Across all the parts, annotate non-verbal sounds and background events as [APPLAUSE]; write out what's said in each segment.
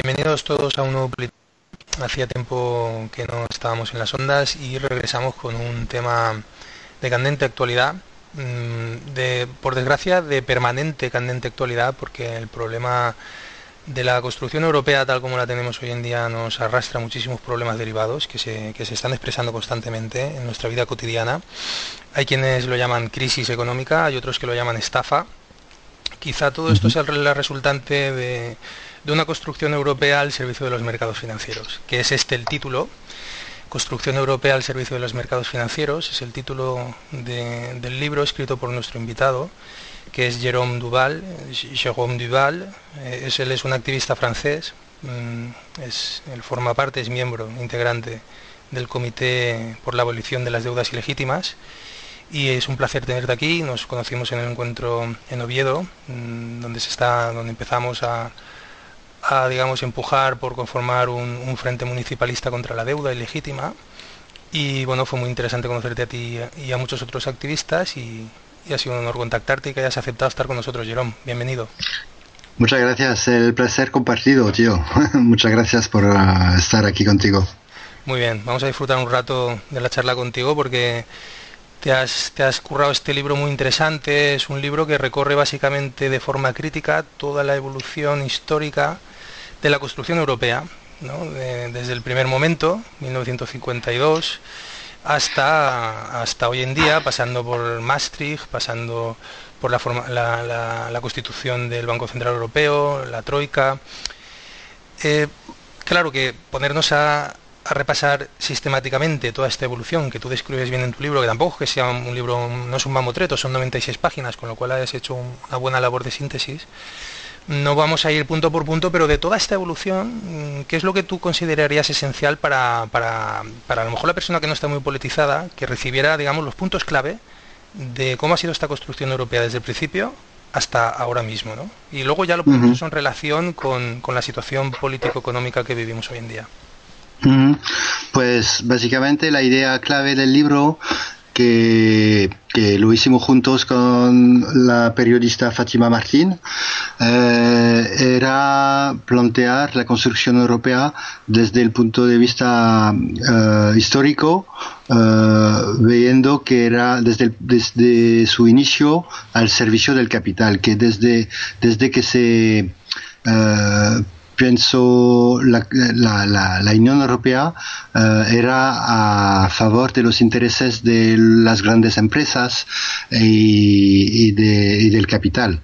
Bienvenidos todos a un nuevo Hacía tiempo que no estábamos en las ondas y regresamos con un tema de candente actualidad, mm, de, por desgracia de permanente candente actualidad, porque el problema de la construcción europea tal como la tenemos hoy en día nos arrastra muchísimos problemas derivados que se, que se están expresando constantemente en nuestra vida cotidiana. Hay quienes lo llaman crisis económica, hay otros que lo llaman estafa. Quizá todo esto sea la resultante de, de una construcción europea al servicio de los mercados financieros, que es este el título. Construcción Europea al servicio de los mercados financieros es el título del libro escrito por nuestro invitado que es Jérôme Duval. Jérôme Duval, eh, es, él es un activista francés, mm, es, él forma parte, es miembro integrante del Comité por la Abolición de las Deudas Ilegítimas y es un placer tenerte aquí. Nos conocimos en el encuentro en Oviedo, mm, donde se está, donde empezamos a, digamos empujar por conformar un, frente municipalista contra la deuda ilegítima. Y bueno, fue muy interesante conocerte a ti y a muchos otros activistas y, y ha sido un honor contactarte y que hayas aceptado estar con nosotros, Jerome. Bienvenido. Muchas gracias, el placer compartido, tío. [LAUGHS] Muchas gracias por uh, estar aquí contigo. Muy bien, vamos a disfrutar un rato de la charla contigo porque te has, te has currado este libro muy interesante. Es un libro que recorre básicamente de forma crítica toda la evolución histórica de la construcción europea, desde el primer momento, 1952 hasta, hasta hoy en día, pasando por Maastricht, pasando por la, forma, la, constitución del Banco Central Europeo, la Troika. Eh, claro que ponernos a, a, repasar sistemáticamente toda esta evolución que tú describes bien en tu libro, que tampoco es que sea un libro, no es un mamotreto, son 96 páginas, con lo cual has hecho una buena labor de síntesis no vamos a ir punto por punto, pero de toda esta evolución, mm, ¿qué es lo que tú considerarías esencial para, para, para a lo mejor la persona que no está muy politizada, que recibiera, digamos, los puntos clave de cómo ha sido esta construcción europea desde el principio hasta ahora mismo, ¿no? Y luego ya lo ponemos en relación con, con la situación político-económica que vivimos hoy en día. Pues básicamente la idea clave del libro que, lo hicimos juntos con la periodista Fátima Martín, eh, era plantear la construcción europea desde el punto de vista eh, histórico, eh, viendo que era desde, desde su inicio al servicio del capital, que desde, desde que se pienso la, la, la, Unión Europea eh, era a favor de los intereses de las grandes empresas y, y, de, y del capital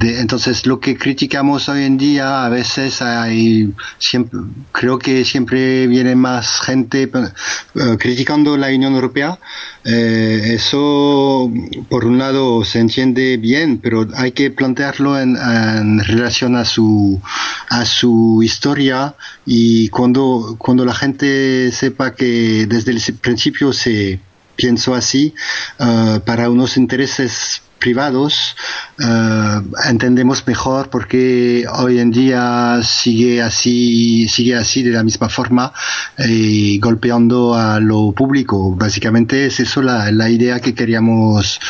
entonces, lo que criticamos hoy en día, a veces hay, siempre, creo que siempre viene más gente eh, criticando la Unión Europea. Eh, eso, por un lado, se entiende bien, pero hay que plantearlo en, en, relación a su, a su historia y cuando, cuando la gente sepa que desde el principio se pienso así, uh, para unos intereses privados, uh, entendemos mejor por qué hoy en día sigue así, sigue así de la misma forma y golpeando a lo público. Básicamente es eso la, la idea que queríamos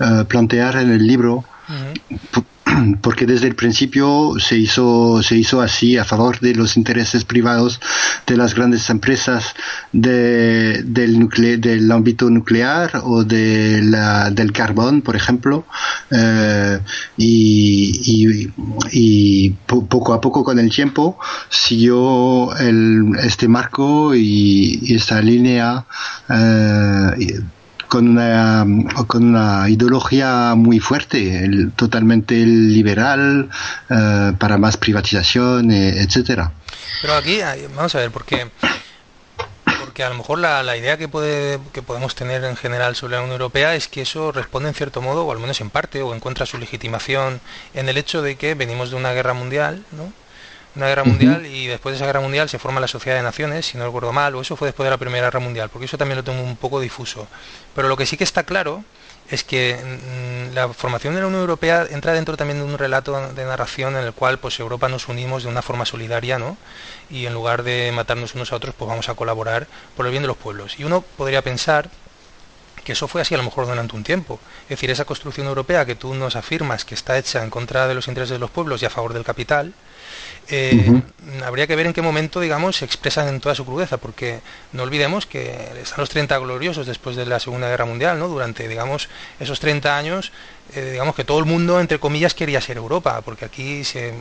uh, plantear en el libro. Uh -huh [CLEARS THROAT] porque desde el principio se hizo, se hizo así a favor de los intereses privados de las grandes empresas de, del, nucle, del ámbito nuclear o de la, del carbón, por ejemplo, eh, y, y, y, poco a poco con el tiempo siguió el, este marco y, y esta línea. Eh, con una, con una ideología muy fuerte, el, totalmente liberal, uh, para más privatización, eh, etcétera. Pero aquí, vamos a ver, porque porque a lo mejor la, la, idea que, puede, que podemos tener en general sobre la Unión Europea es que eso responde en cierto modo, o al menos en parte, o encuentra su legitimación en el hecho de que venimos de una guerra mundial, ¿no? Una guerra mundial y después de esa guerra mundial se forma la Sociedad de Naciones, si no recuerdo mal, o eso fue después de la Primera Guerra Mundial, porque eso también lo tengo un poco difuso. Pero lo que sí que está claro es que mm, la formación de la Unión Europea entra dentro también de un relato de narración en el cual pues Europa nos unimos de una forma solidaria, ¿no? Y en lugar de matarnos unos a otros, pues vamos a colaborar por el bien de los pueblos. Y uno podría pensar que eso fue así a lo mejor durante un tiempo. Es decir, esa construcción europea que tú nos afirmas que está hecha en contra de los intereses de los pueblos y a favor del capital, eh, habría que ver en qué momento, digamos, se expresan en toda su crudeza, porque no olvidemos que están los 30 gloriosos después de la Segunda Guerra Mundial, ¿no? Durante, digamos, esos 30 años, eh, digamos que todo el mundo, entre comillas, quería ser Europa, porque aquí se,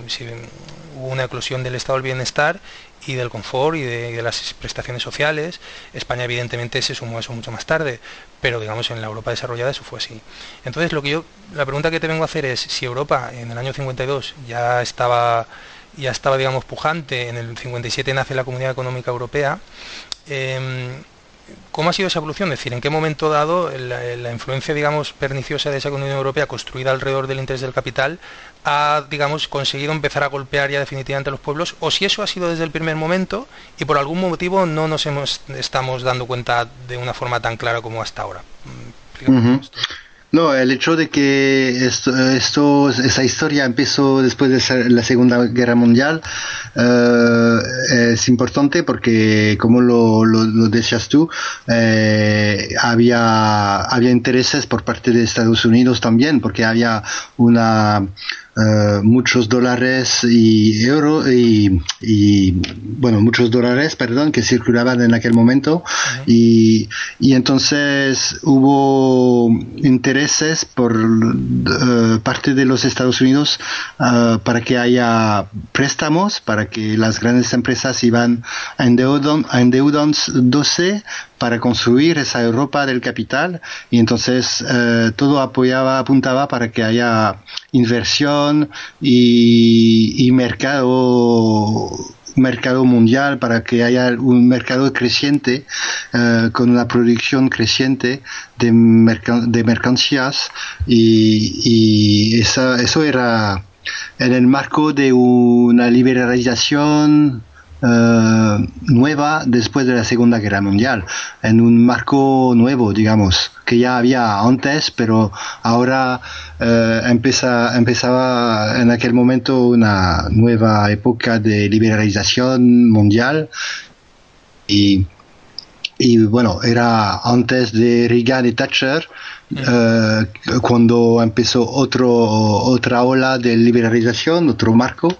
hubo una eclosión del estado del bienestar y del confort y de, las prestaciones sociales. España evidentemente se sumó a eso mucho más tarde, pero digamos en la Europa desarrollada eso fue así. Entonces lo que yo, la pregunta que te vengo a hacer es si Europa en el año 52 ya estaba ya estaba, digamos, pujante. En el 57 nace la Comunidad Económica Europea. Em, ¿Cómo ha sido esa evolución? Es decir, ¿en qué momento dado la, influencia, digamos, perniciosa de esa Unión Europea construida alrededor del interés del capital ha, digamos, conseguido empezar a golpear ya definitivamente a los pueblos? ¿O si eso ha sido desde el primer momento y por algún motivo no nos hemos, estamos dando cuenta de una forma tan clara como hasta ahora? No, el hecho de que esto, esto, esa historia empezó después de la Segunda Guerra Mundial eh, es importante porque, como lo, lo, decías tú, eh, había, había intereses por parte de Estados Unidos también, porque había una eh, muchos dólares y euros y, bueno muchos dólares perdón que circulaban en aquel momento. Y, y, entonces hubo intereses por uh, parte de los Estados Unidos uh, para que haya préstamos para que las grandes empresas iban a endeudándose para construir esa Europa del capital y entonces eh, todo apoyaba, apuntaba para que haya inversión y, mercado mercado mundial para que haya un mercado creciente eh, con una producción creciente de, de mercancías y, y eso era en el marco de una liberalización eh, nueva después de la Segunda Guerra Mundial, en un marco nuevo, digamos, que ya había antes, pero ahora empieza, empezaba en aquel momento una nueva época de liberalización mundial. Y, y bueno, era antes de Reagan y Thatcher, eh, cuando empezó otro, otra ola de liberalización, otro marco,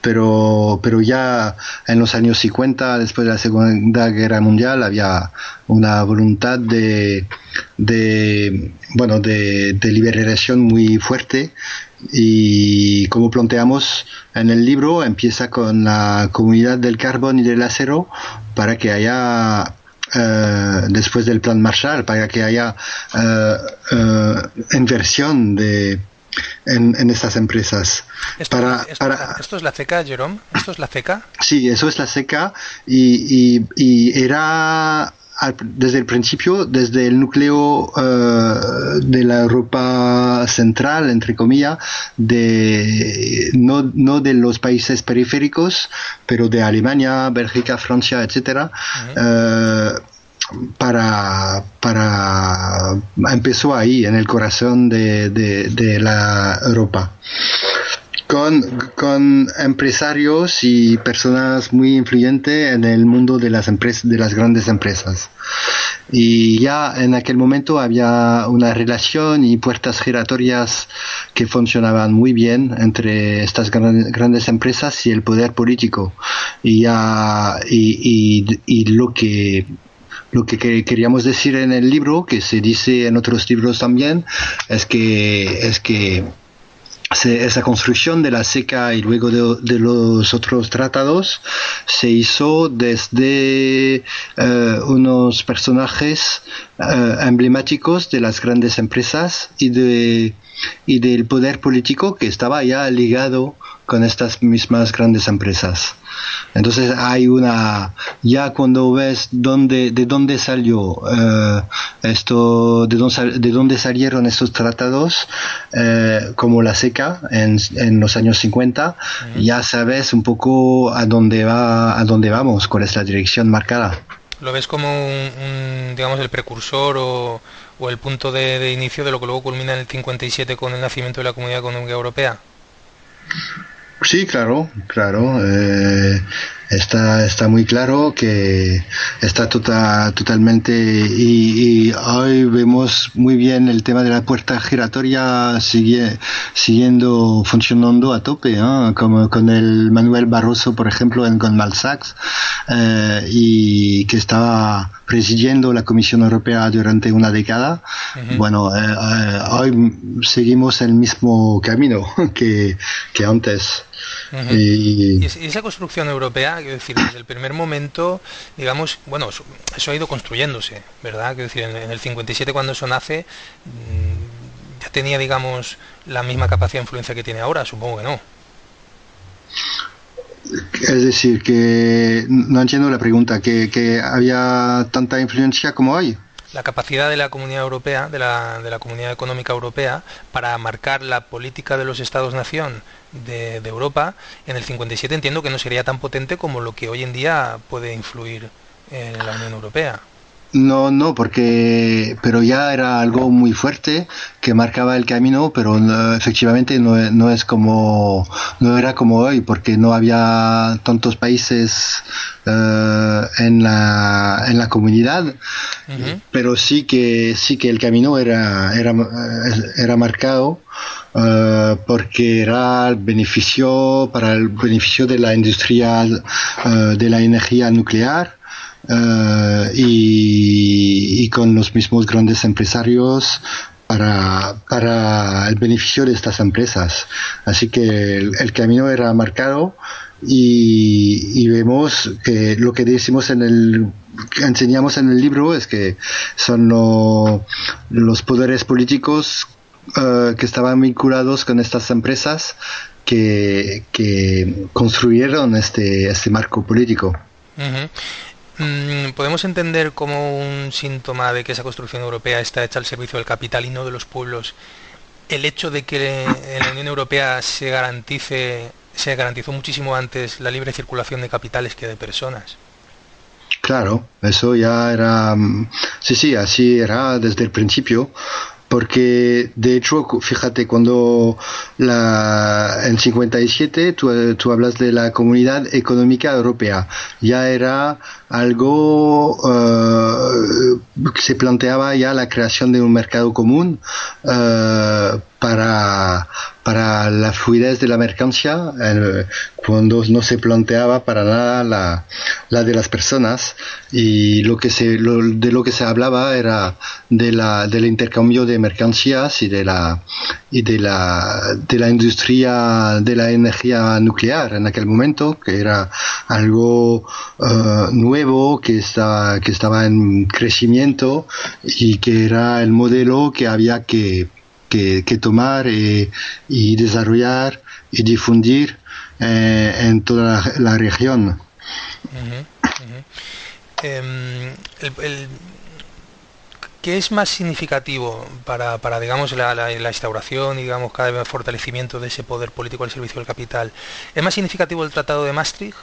pero, pero ya en los años 50, después de la Segunda Guerra Mundial, había una voluntad de, de bueno, de, de liberación muy fuerte. Y como planteamos en el libro, empieza con la comunidad del carbón y del acero para que haya eh, después del plan Marshall para que haya eh, eh, inversión de en, estas empresas. Esto, para, esto, es la CECA, Jerome? ¿Esto es la CECA? Sí, eso es la CECA y, y, y era desde el principio, desde el núcleo de la Europa central, entre comillas, de, no, no, de los países periféricos, pero de Alemania, Bélgica, Francia, etcétera, para, para empezó ahí, en el corazón de, de, la Europa. Con, con, empresarios y personas muy influyentes en el mundo de las empresas, de las grandes empresas. Y ya en aquel momento había una relación y puertas giratorias que funcionaban muy bien entre estas grandes empresas y el poder político. Y ya, y, y lo que lo que queríamos decir en el libro, que se dice en otros libros también, es que, es que esa construcción de la seca y luego de, los otros tratados se hizo desde eh, unos personajes eh, emblemáticos de las grandes empresas y de y del poder político que estaba ya ligado con estas mismas grandes empresas. Entonces hay una, ya cuando ves dónde, de dónde salió eh, esto, de dónde, de dónde salieron estos tratados, eh, como la SECA en, en los años 50, ya sabes un poco a dónde va, a dónde vamos, cuál es la dirección marcada. ¿Lo ves como un, digamos, el precursor o, o el punto de, de, inicio de lo que luego culmina en el 57 con el nacimiento de la Comunidad Económica Europea? Sí, claro, claro. Eh, está, está muy claro que está tota, totalmente y, hoy vemos muy bien el tema de la puerta giratoria sigue, siguiendo funcionando a tope, como con el Manuel Barroso, por ejemplo, en Goldman Sachs, eh, y que estaba presidiendo la Comisión Europea durante una década. Bueno, eh, eh, hoy seguimos el mismo camino [LAUGHS] que, que antes y... esa construcción europea, quiero decir, desde el primer momento, digamos, bueno, eso, ha ido construyéndose, ¿verdad? Quiero decir, en, el 57 cuando eso nace, mm, ya tenía, digamos, la misma capacidad de influencia que tiene ahora, supongo que no. Es decir, que no entiendo la pregunta, que, que había tanta influencia como hay la capacidad de la Comunidad Europea, de la, Comunidad Económica Europea, para marcar la política de los Estados-nación de, Europa, en el 57 entiendo que no sería tan potente como lo que hoy en día puede influir en la Unión Europea. No, no, porque, pero ya era algo muy fuerte que marcaba el camino, pero efectivamente no, no, es como, no era como hoy, porque no había tantos países eh, en la, en la comunidad, pero sí que, sí que el camino era, era, era marcado. Uh, porque era el beneficio para el beneficio de la industria uh, de la energía nuclear eh, y, con los mismos grandes empresarios para, para el beneficio de estas empresas. Así que el, camino era marcado y, vemos que lo que decimos en el enseñamos en el libro es que son los poderes políticos eh, que estaban vinculados con estas empresas que, que construyeron este, este marco político. Mm, ¿Podemos entender como un síntoma de que esa construcción europea está hecha al servicio del capital y no de los pueblos el hecho de que en la Unión Europea se garantice, se garantizó muchísimo antes la libre circulación de capitales que de personas? Claro, eso ya era, mm, sí, sí, así era desde el principio porque de hecho, fíjate, cuando la, en 57 tú, tú hablas de la Comunidad Económica Europea, ya era algo uh, se planteaba ya la creación de un mercado común uh, para, para la fluidez de la mercancía eh, cuando no se planteaba para nada la, la, de las personas y lo que se de lo que se hablaba era de la del intercambio de mercancías y de la y de la de la industria de la energía nuclear en aquel momento que era algo uh, nuevo que, está, que estaba en crecimiento y que era el modelo que había que, que, tomar y, desarrollar y difundir eh, en toda la, región. Em, ¿Qué es más significativo para, para digamos, la, la, instauración y digamos, cada vez fortalecimiento de ese poder político al servicio del capital? ¿Es más significativo el Tratado de Maastricht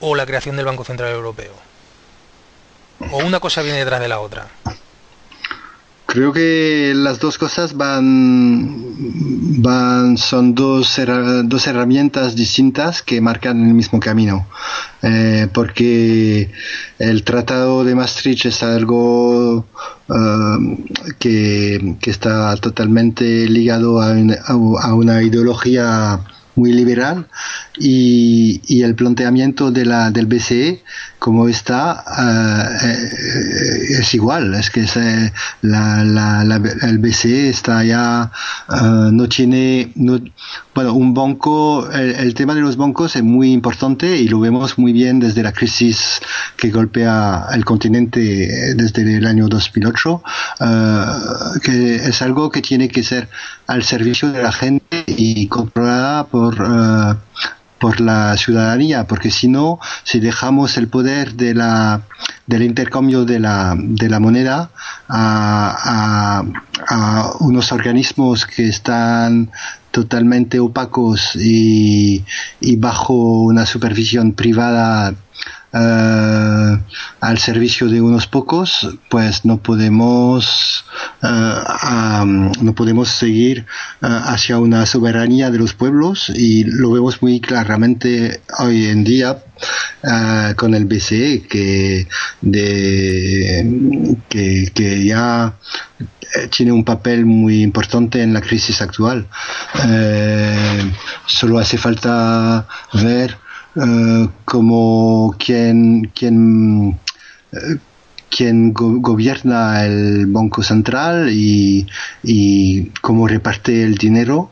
o la creación del Banco Central Europeo? ¿O una cosa viene detrás de la otra? Creo que las dos cosas van, van son dos, dos herramientas distintas que marcan el mismo camino. Eh, porque el Tratado de Maastricht es algo eh, que, está totalmente ligado a una ideología muy liberal y, y el planteamiento de la, del BCE como está eh, es igual es que la, la, el BCE está ya eh, no tiene no, bueno un banco el, tema de los bancos es muy importante y lo vemos muy bien desde la crisis que golpea el continente desde el año 2008 que es algo que tiene que ser al servicio de la gente y controlada por por la ciudadanía, porque si no, si dejamos el poder de la, del intercambio de la, de la moneda a, a, unos organismos que están totalmente opacos y, y bajo una supervisión privada eh, al servicio de unos pocos, pues no podemos eh, no podemos seguir eh, hacia una soberanía de los pueblos y lo vemos muy claramente hoy en día con el BCE que, que, que ya tiene un papel muy importante en la crisis actual. Solo hace falta ver eh, cómo quien, quien, quien gobierna el Banco Central y, y cómo reparte el dinero.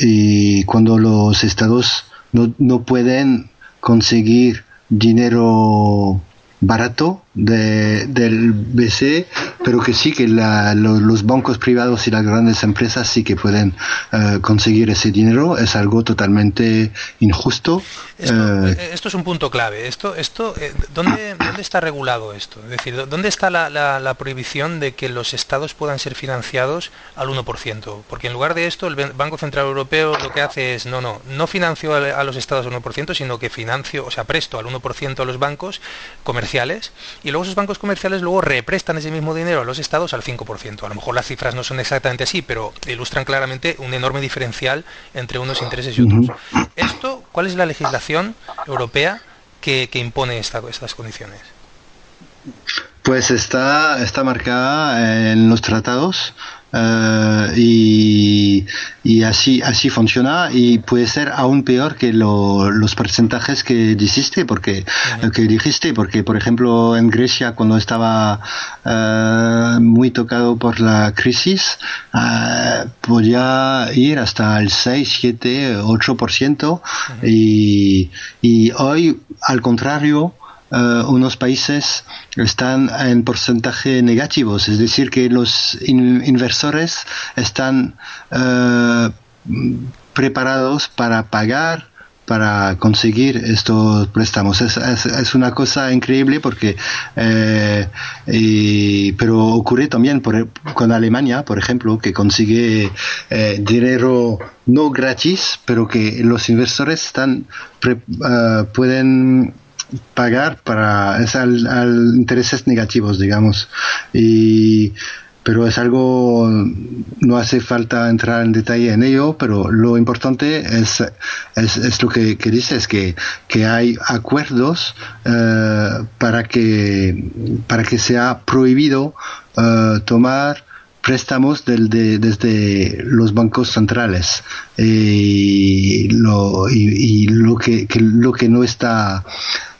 Y cuando los estados no, no pueden conseguir dinero barato de, del BCE, pero que sí que los bancos privados y las grandes empresas sí que pueden eh, conseguir ese dinero. Es algo totalmente injusto. Esto, eh, eh, es un punto clave. Esto, esto, ¿dónde, ¿Dónde está regulado esto? Es decir, ¿dónde está la, la, prohibición de que los estados puedan ser financiados al 1%? Porque en lugar de esto, el Banco Central Europeo lo que hace es, no, no, no financio a, los estados al 1%, sino que financio, o sea, presto al 1% a los bancos comerciales y luego esos bancos comerciales luego represtan ese mismo dinero a los estados al 5%. A lo mejor las cifras no son exactamente así, pero ilustran claramente un enorme diferencial entre unos intereses y otros. Esto, ¿cuál es la legislación europea que, impone estas condiciones? Pues está, está marcada en los tratados Uh, y, y, así así funciona y puede ser aún peor que lo, los porcentajes que dijiste porque que dijiste porque por ejemplo en Grecia cuando estaba uh, muy tocado por la crisis uh, podía ir hasta el 6 7 8% y, y hoy al contrario eh, unos países están en porcentaje negativos, es decir, que los inversores están eh, preparados para pagar para conseguir estos préstamos. Es, es, una cosa increíble porque, eh, pero ocurre también con Alemania, por ejemplo, que consigue dinero no gratis, pero que los inversores están pueden pagar para es al, intereses negativos digamos. Y pero es algo no hace falta entrar en detalle en ello pero lo importante es es, es lo que, que dices que que hay acuerdos eh, para que para que sea prohibido eh, tomar préstamos del, de, desde los bancos centrales. Y lo, y, lo que, lo que no está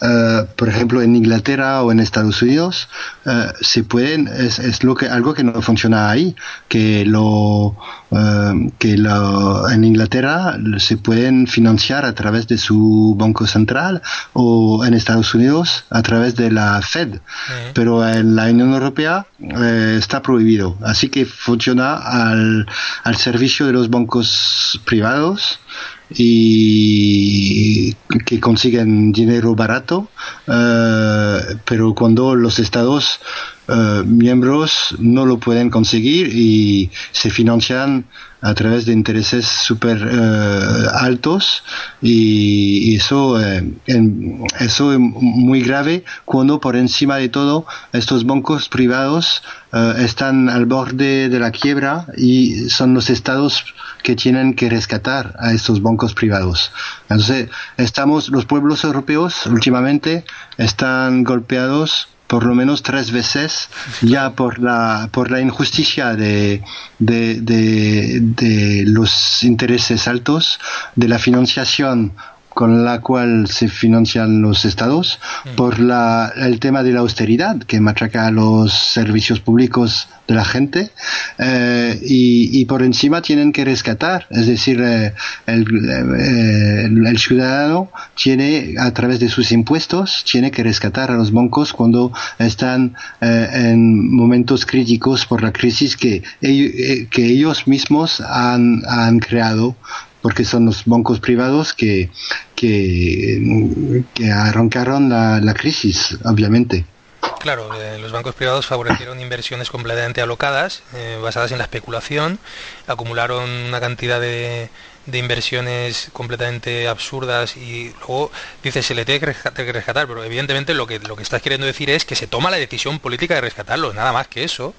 eh, por ejemplo en Inglaterra o en Estados Unidos uh, se pueden es, es, lo que algo que no funciona ahí que lo uh, que lo, en Inglaterra se pueden financiar a través de su banco central o en Estados Unidos a través de la Fed. Pero en la Unión Europea está prohibido. Así que funciona al, al servicio de los bancos privados y que consiguen dinero barato, eh, pero cuando los estados eh, miembros no lo pueden conseguir y se financian a través de intereses súper eh, altos y, eso, eso es muy grave cuando por encima de todo estos bancos privados están al borde de la quiebra y son los estados que tienen que rescatar a estos bancos privados. Entonces, estamos, los pueblos europeos últimamente están golpeados por lo menos tres veces ya por la por la injusticia de, de, de, de los intereses altos de la financiación con la cual se financian los estados, mm. por la, el tema de la austeridad que machaca los servicios públicos de la gente eh, y, y, por encima tienen que rescatar, es decir, eh, el, eh, el, ciudadano tiene a través de sus impuestos tiene que rescatar a los bancos cuando están en momentos críticos por la crisis que, que ellos mismos han, han creado porque son los bancos privados que, que, arrancaron la, crisis, obviamente. Claro, eh, los bancos privados favorecieron [LAUGHS] inversiones completamente alocadas, eh, basadas en la especulación, acumularon una cantidad de, de inversiones completamente absurdas y luego dice se le tiene que rescatar, pero evidentemente lo que, lo que estás queriendo decir es que se toma la decisión política de rescatarlos, nada más que eso.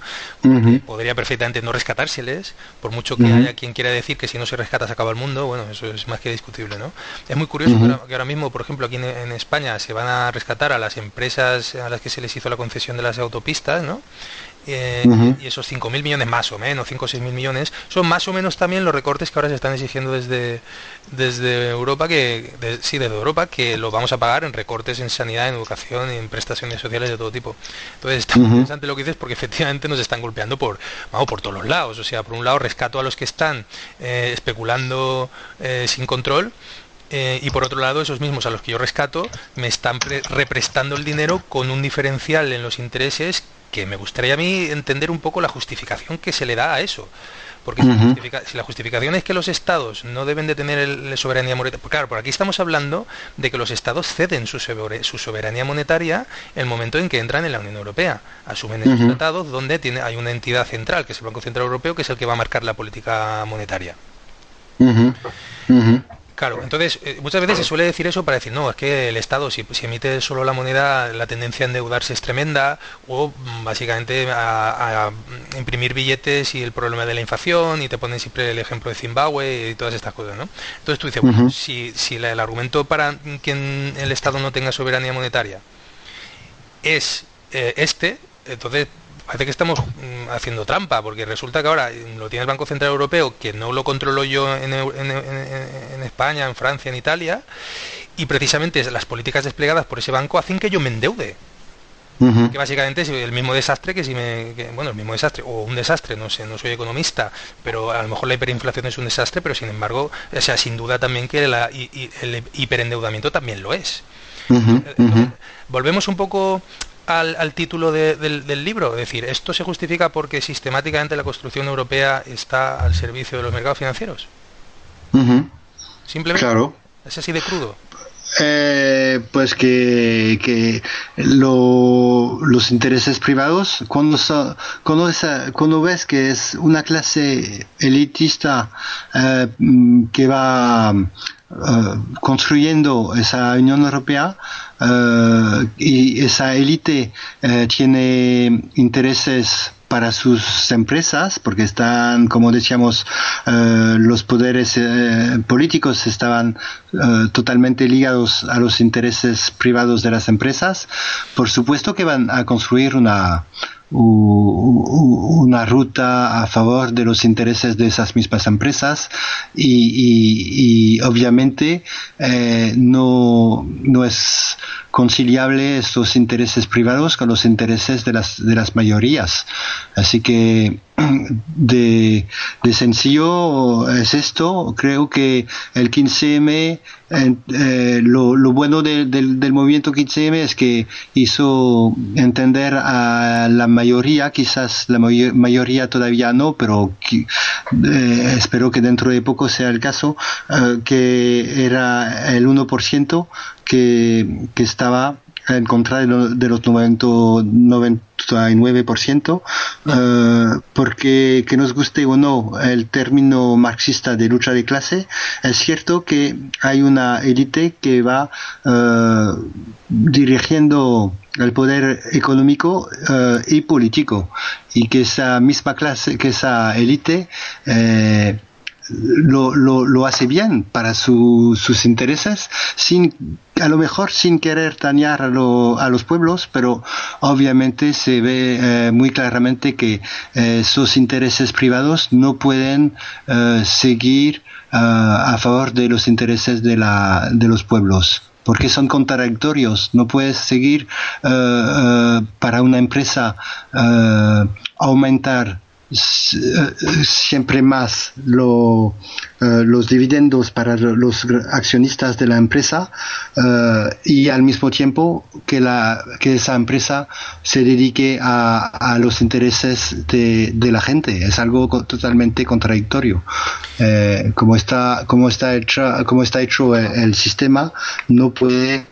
Podría perfectamente no rescatárseles, por mucho que haya quien quiera decir que si no se rescata se acaba el mundo, bueno, eso es más que discutible, ¿no? Es muy curioso que ahora mismo, por ejemplo, aquí en, España se van a rescatar a las empresas a las que se les hizo la concesión de las autopistas, ¿no? Eh, y esos 5.000 millones más o menos, 5 o 6.000 millones, son más o menos también los recortes que ahora se están exigiendo desde, desde Europa, que sí, desde Europa, que lo vamos a pagar en recortes en sanidad, en educación en prestaciones sociales de todo tipo. Entonces está muy interesante lo que dices porque efectivamente nos están golpeando por, vamos, por todos los lados. O sea, por un lado rescato a los que están eh, especulando eh, sin control eh, y por otro lado, esos mismos a los que yo rescato me están represtando el dinero con un diferencial en los intereses que me gustaría a mí entender un poco la justificación que se le da a eso. Porque si, la justificación es que los estados no deben de tener el, soberanía monetaria, pues claro, por aquí estamos hablando de que los estados ceden su, su soberanía monetaria el momento en que entran en la Unión Europea. Asumen esos tratados donde tiene, hay una entidad central, que es el Banco Central Europeo, que es el que va a marcar la política monetaria. Claro, entonces eh, muchas veces se suele decir eso para decir, no, es que el Estado si, emite solo la moneda, la tendencia a endeudarse es tremenda, o mm, básicamente a, imprimir billetes y el problema de la inflación, y te ponen siempre el ejemplo de Zimbabue y todas estas cosas, ¿no? Entonces tú dices, bueno, si, si el argumento para que el Estado no tenga soberanía monetaria es eh, este, entonces parece que estamos mm, haciendo trampa, porque resulta que ahora lo tiene el Banco Central Europeo, que no lo controlo yo en, España, en Francia, en Italia, y precisamente las políticas desplegadas por ese banco hacen que yo me endeude. Que básicamente es el mismo desastre que si me. bueno, el mismo desastre, o un desastre, no sé, no soy economista, pero a lo mejor la hiperinflación es un desastre, pero sin embargo, o sea, sin duda también que la, el hiperendeudamiento también lo es. volvemos un poco al, título del, libro. Es decir, ¿esto se justifica porque sistemáticamente la construcción europea está al servicio de los mercados financieros? Simplemente. Claro. Es así de crudo. Eh, pues que, que los intereses privados, cuando, cuando, cuando, ves que es una clase elitista eh, que va construyendo esa Unión Europea eh, y esa élite eh, tiene intereses para sus empresas, porque están, como decíamos, los poderes políticos estaban totalmente ligados a los intereses privados de las empresas, por supuesto que van a construir una, una ruta a favor de los intereses de esas mismas empresas y, obviamente eh, no, no es conciliable estos intereses privados con los intereses de las, de las mayorías. Así que de, sencillo es esto. Creo que el 15M, eh, lo, bueno del movimiento 15M es que hizo entender a la mayoría, quizás la mayoría todavía no, pero eh, espero que dentro de poco sea el caso, eh, que era el 1% que, que estaba en contra de, los 99%, eh, porque que nos guste o no el término marxista de lucha de clase, es cierto que hay una élite que va eh, dirigiendo el poder económico eh, y político y que esa misma clase, que esa élite lo, lo, lo, hace bien para sus intereses, sin, a lo mejor sin querer dañar a, los pueblos, pero obviamente se ve eh, muy claramente que eh, sus intereses privados no pueden eh, seguir a favor de los intereses de, la, de los pueblos porque son contradictorios. No puedes seguir para una empresa aumentar siempre más lo, eh, los dividendos para los accionistas de la empresa eh, y al mismo tiempo que, la, que esa empresa se dedique a, a los intereses de, la gente. Es algo totalmente contradictorio. Eh, como, está, como, está hecho, como está hecho el, sistema, no puede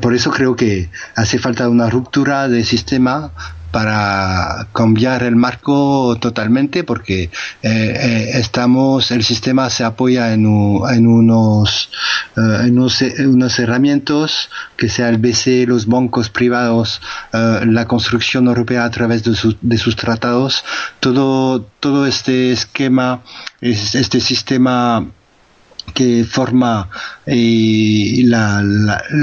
por eso creo que hace falta una ruptura del sistema para cambiar el marco totalmente porque eh, estamos el sistema se apoya en, unos en unos, herramientas que sea el BCE los bancos privados la construcción europea a través de, de sus tratados. Todo todo este esquema este sistema que forma eh,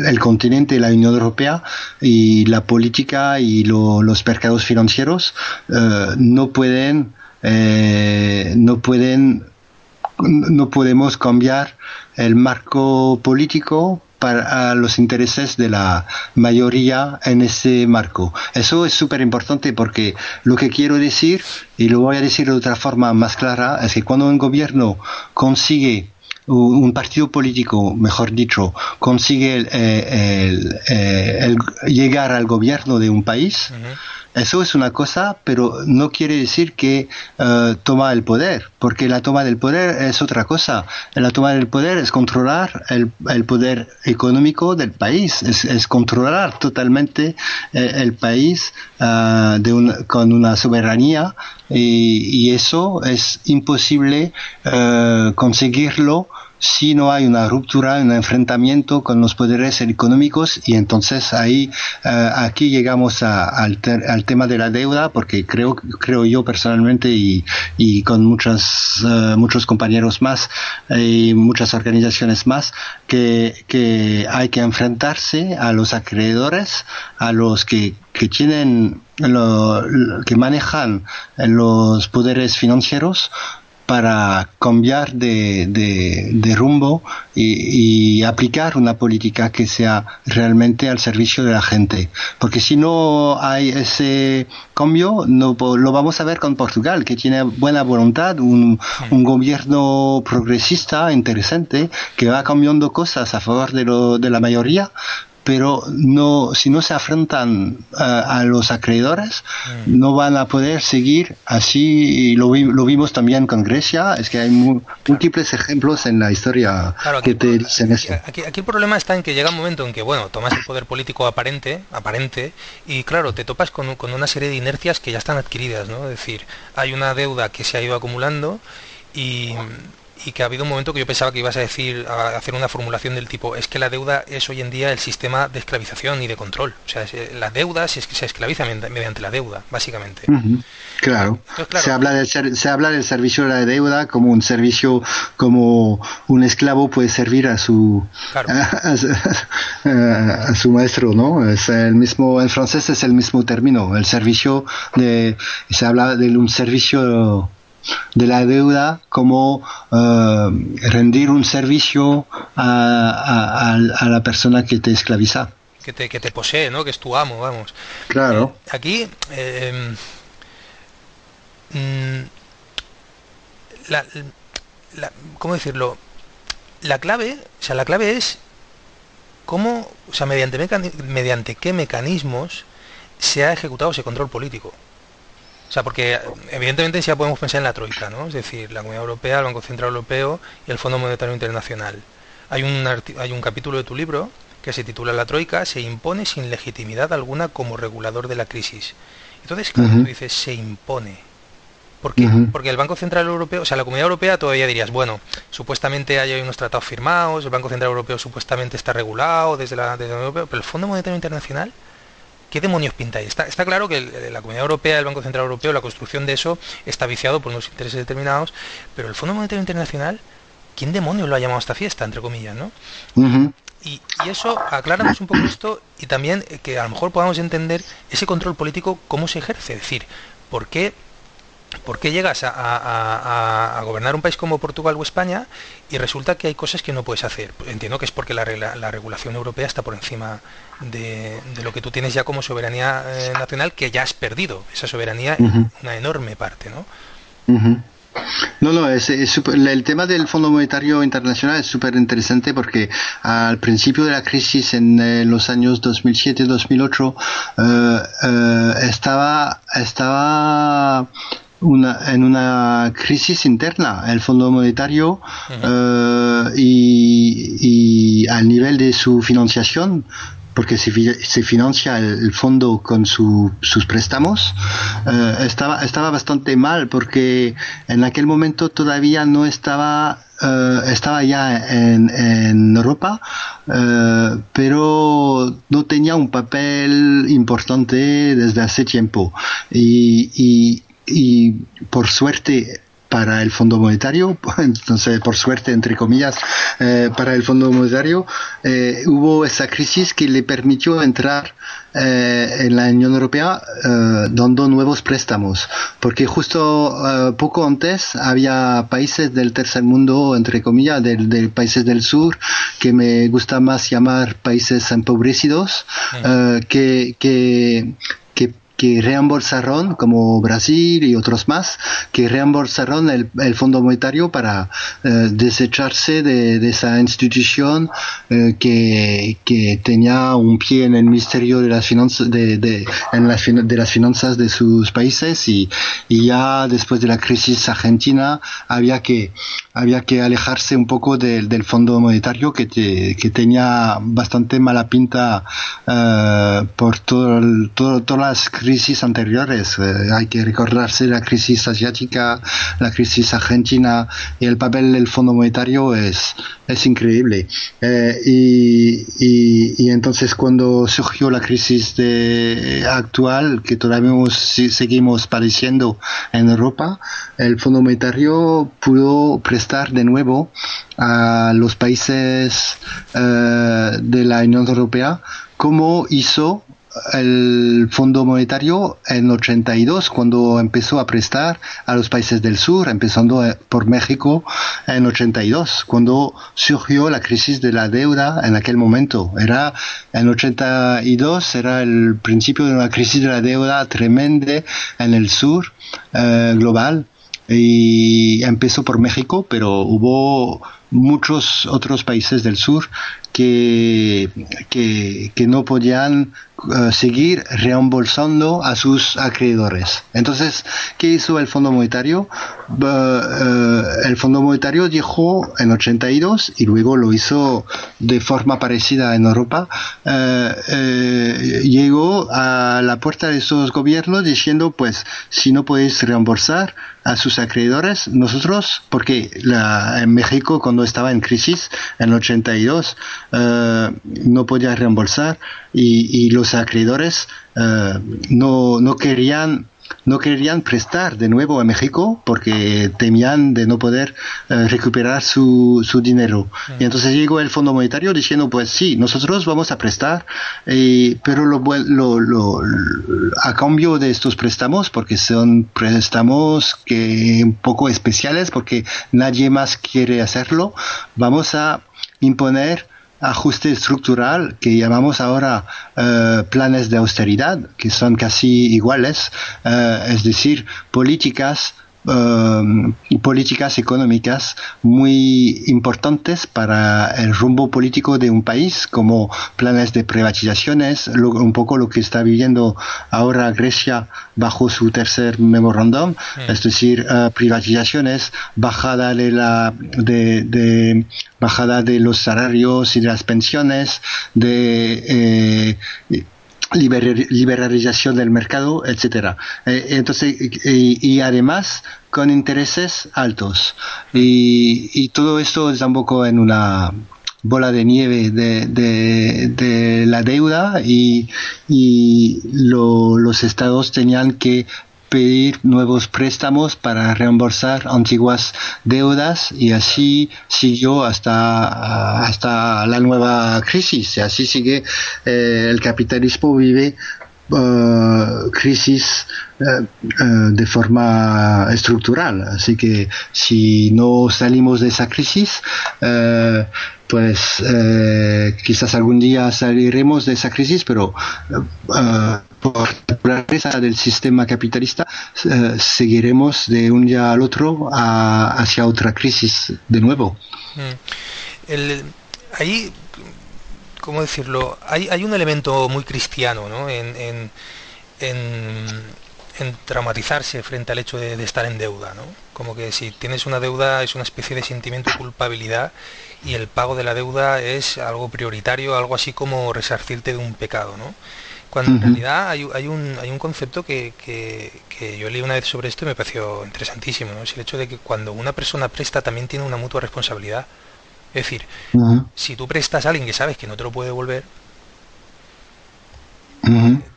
el continente, la Unión Europea y la política y los mercados financieros eh, no pueden eh, no pueden no podemos cambiar el marco político para los intereses de la mayoría en ese marco. Eso es súper importante porque lo que quiero decir, y lo voy a decir de otra forma más clara, es que cuando un gobierno consigue un partido político, mejor dicho, consigue eh, el, llegar al gobierno de un país, eso es una cosa, pero no quiere decir que eh, toma el poder, porque la toma del poder es otra cosa. La toma del poder es controlar el, poder económico del país, es, controlar totalmente eh, el país de con una soberanía y, y, eso es imposible conseguirlo si no hay una ruptura, un enfrentamiento con los poderes económicos y entonces ahí eh, aquí llegamos al, tema de la deuda porque creo creo yo personalmente y, con muchos eh, muchos compañeros más y muchas organizaciones más que, que hay que enfrentarse a los acreedores, a los que que tienen lo, que manejan los poderes financieros para cambiar de, de, rumbo y, aplicar una política que sea realmente al servicio de la gente. Porque si no hay ese cambio, no lo vamos a ver con Portugal, que tiene buena voluntad, un, un gobierno progresista interesante, que va cambiando cosas a favor de, lo, de la mayoría, pero no, si no se afrontan a, los acreedores, mm. no van a poder seguir así. Y lo, lo, vimos también con Grecia, es que hay múltiples ejemplos en la historia que te dicen eso. Aquí, aquí, el problema está en que llega un momento en que, bueno, tomas el poder político aparente, aparente, y claro, te topas con, con una serie de inercias que ya están adquiridas, ¿no? Es decir, hay una deuda que se ha ido acumulando y y que ha habido un momento que yo pensaba que ibas a decir, a hacer una formulación del tipo, es que la deuda es hoy en día el sistema de esclavización y de control. O sea, eh, la deuda se, se esclaviza mediante la deuda, básicamente. claro. Se, habla del, se habla del servicio de la deuda como un servicio, como un esclavo puede servir a su, [LAUGHS] a, su maestro, ¿no? Es el mismo, en francés es el mismo término, el servicio de, se habla de un servicio de la deuda como eh, rendir un servicio a, la persona que te esclaviza. Que te, que te posee, ¿no? Que es tu amo, vamos. Claro. Eh, aquí, eh, mm, la, ¿cómo decirlo? La clave, o sea, la clave es cómo, o sea, mediante, mediante qué mecanismos se ha ejecutado ese control político. O sea, porque evidentemente ya podemos pensar en la Troika, ¿no? Es decir, la Comunidad Europea, el Banco Central Europeo y el Fondo Monetario Internacional. Hay un, hay un capítulo de tu libro que se titula La Troika se impone sin legitimidad alguna como regulador de la crisis. Entonces, claro, tú dices, se impone. ¿Por qué? Porque el Banco Central Europeo, o sea, la Comunidad Europea todavía dirías, bueno, supuestamente hay unos tratados firmados, el Banco Central Europeo supuestamente está regulado desde la, desde la Unión Europea, pero el Fondo Monetario Internacional ¿Qué demonios pinta ahí? Está, está claro que la Comunidad Europea, el Banco Central Europeo, la construcción de eso está viciado por unos intereses determinados, pero el Fondo Monetario Internacional, ¿quién demonios lo ha llamado a esta fiesta, entre comillas, no? y, y, eso, aclaramos un poco esto y también que a lo mejor podamos entender ese control político, cómo se ejerce, es decir, ¿por qué ¿Por qué llegas a, gobernar un país como Portugal o España y resulta que hay cosas que no puedes hacer? Entiendo que es porque la, regulación europea está por encima de, lo que tú tienes ya como soberanía eh, nacional, que ya has perdido esa soberanía en una enorme parte, ¿no? No, no, es, el tema del Fondo Monetario Internacional es súper interesante porque al principio de la crisis en eh, los años 2007-2008 eh, eh, estaba, estaba una, en una crisis interna el Fondo Monetario uh, y, y, al nivel de su financiación porque se, se financia el, fondo con sus préstamos, eh, estaba, estaba bastante mal porque en aquel momento todavía no estaba eh, estaba ya en, en Europa, eh, pero no tenía un papel importante desde hace tiempo. Y, y, y por suerte para el Fondo Monetario, [LAUGHS] entonces por suerte entre comillas, eh, para el Fondo Monetario eh, hubo esa crisis que le permitió entrar eh, en la Unión Europea dando nuevos préstamos, porque justo poco antes había países del tercer mundo, entre comillas, de, de, países del sur, que me gusta más llamar países empobrecidos, que, que que reembolsaron, como Brasil y otros más, que reembolsaron el, Fondo Monetario para eh, desecharse de, esa institución eh, que, tenía un pie en el Ministerio de las Finanzas de las finanzas de sus países y, y, ya después de la crisis argentina había que había que alejarse un poco del Fondo Monetario que, que tenía bastante mala pinta eh, por todo, todo, todas las crisis crisis anteriores. Eh, hay que recordarse la crisis asiática, la crisis argentina y el papel del Fondo Monetario es, es increíble. Eh, y, y, entonces cuando surgió la crisis de, actual, que todavía seguimos padeciendo en Europa, el Fondo Monetario pudo prestar de nuevo a los países eh, de la Unión Europea como hizo el Fondo Monetario en 82 cuando empezó a prestar a los países del sur, empezando eh, por México en 82 cuando surgió la crisis de la deuda en aquel momento. Era en 82 era el principio de una crisis de la deuda tremenda en el sur eh, global y empezó por México, pero hubo muchos otros países del sur que, que, que no podían uh, seguir reembolsando a sus acreedores. Entonces, ¿qué hizo el Fondo Monetario? Uh, el Fondo Monetario dijo en 82 y luego lo hizo de forma parecida en Europa, llegó a la puerta de esos gobiernos diciendo, pues, si no podéis reembolsar a sus acreedores, nosotros, porque en México cuando estaba en crisis en 82, eh, no podía reembolsar y, los acreedores eh, no, no querían no querían prestar de nuevo a México porque temían de no poder eh, recuperar su, su dinero. Y entonces llegó el Fondo Monetario diciendo, pues sí, nosotros vamos a prestar, pero lo, lo, lo, a cambio de estos préstamos, porque son préstamos que un poco especiales, porque nadie más quiere hacerlo, vamos a imponer ajuste estructural que llamamos ahora eh, planes de austeridad, que son casi iguales, eh, es decir, políticas Um, políticas económicas muy importantes para el rumbo político de un país, como planes de privatizaciones, un poco lo que está viviendo ahora Grecia bajo su tercer memorándum, es decir, uh, privatizaciones, bajada de la de, de, bajada de los salarios y de las pensiones, de eh, liberalización del mercado, etcétera. Eh, entonces, y, además con intereses altos. Y, y todo esto es un poco en una bola de nieve de, de, de la deuda y, y lo, los estados tenían que pedir nuevos préstamos para reembolsar antiguas deudas y así siguió hasta, hasta la nueva crisis. Y así sigue eh, el capitalismo vive uh, crisis uh, de forma estructural. Así que si no salimos de esa crisis, pues quizás algún día saliremos de esa crisis, pero por la naturaleza del sistema capitalista seguiremos de un día al otro hacia otra crisis de nuevo. Mm. Ahí ¿cómo decirlo? Hay, un elemento muy cristiano ¿no? en, en, en, traumatizarse frente al hecho de, estar en deuda. ¿no? Como que si tienes una deuda es una especie de sentimiento de culpabilidad y el pago de la deuda es algo prioritario, algo así como resarcirte de un pecado, ¿no? Cuando en realidad hay, hay, un, hay un concepto que, que, yo leí una vez sobre esto y me pareció interesantísimo, ¿no? Es el hecho de que cuando una persona presta también tiene una mutua responsabilidad. Es decir, si tú prestas a alguien que sabes que no te lo puede devolver,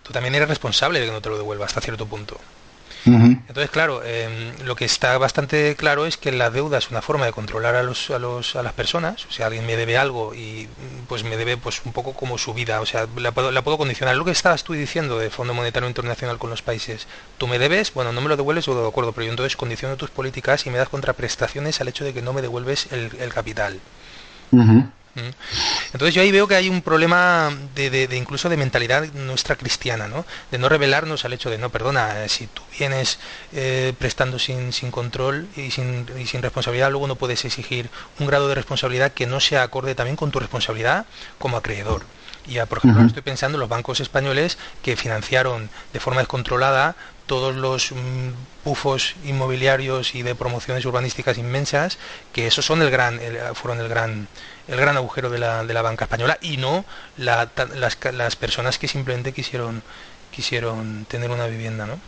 tú también eres responsable de que no te lo devuelva hasta cierto punto. Entonces, claro, em, lo que está bastante claro es que la deuda es una forma de controlar a, los, a, los, a las personas. O sea, alguien me debe algo y pues me debe pues un poco como su vida. O sea, la puedo, la puedo condicionar. Lo que estabas tú diciendo de Fondo Monetario Internacional con los países. Tú me debes, bueno, no me lo devuelves, o de acuerdo, pero yo entonces condiciono tus políticas y me das contraprestaciones al hecho de que no me devuelves el, el capital. Entonces yo ahí veo que hay un problema de, incluso de mentalidad nuestra cristiana, ¿no? De no revelarnos al hecho de, no, perdona, eh, si tú vienes eh, prestando sin, sin control y sin, y sin responsabilidad, luego no puedes exigir un grado de responsabilidad que no sea acorde también con tu responsabilidad como acreedor. Y por ejemplo, estoy pensando en los bancos españoles que financiaron de forma descontrolada todos los bufos mm, inmobiliarios y de promociones urbanísticas inmensas, que esos son el gran, fueron el gran el gran agujero de la, de la banca española y no las, las personas que simplemente quisieron quisieron tener una vivienda, ¿no?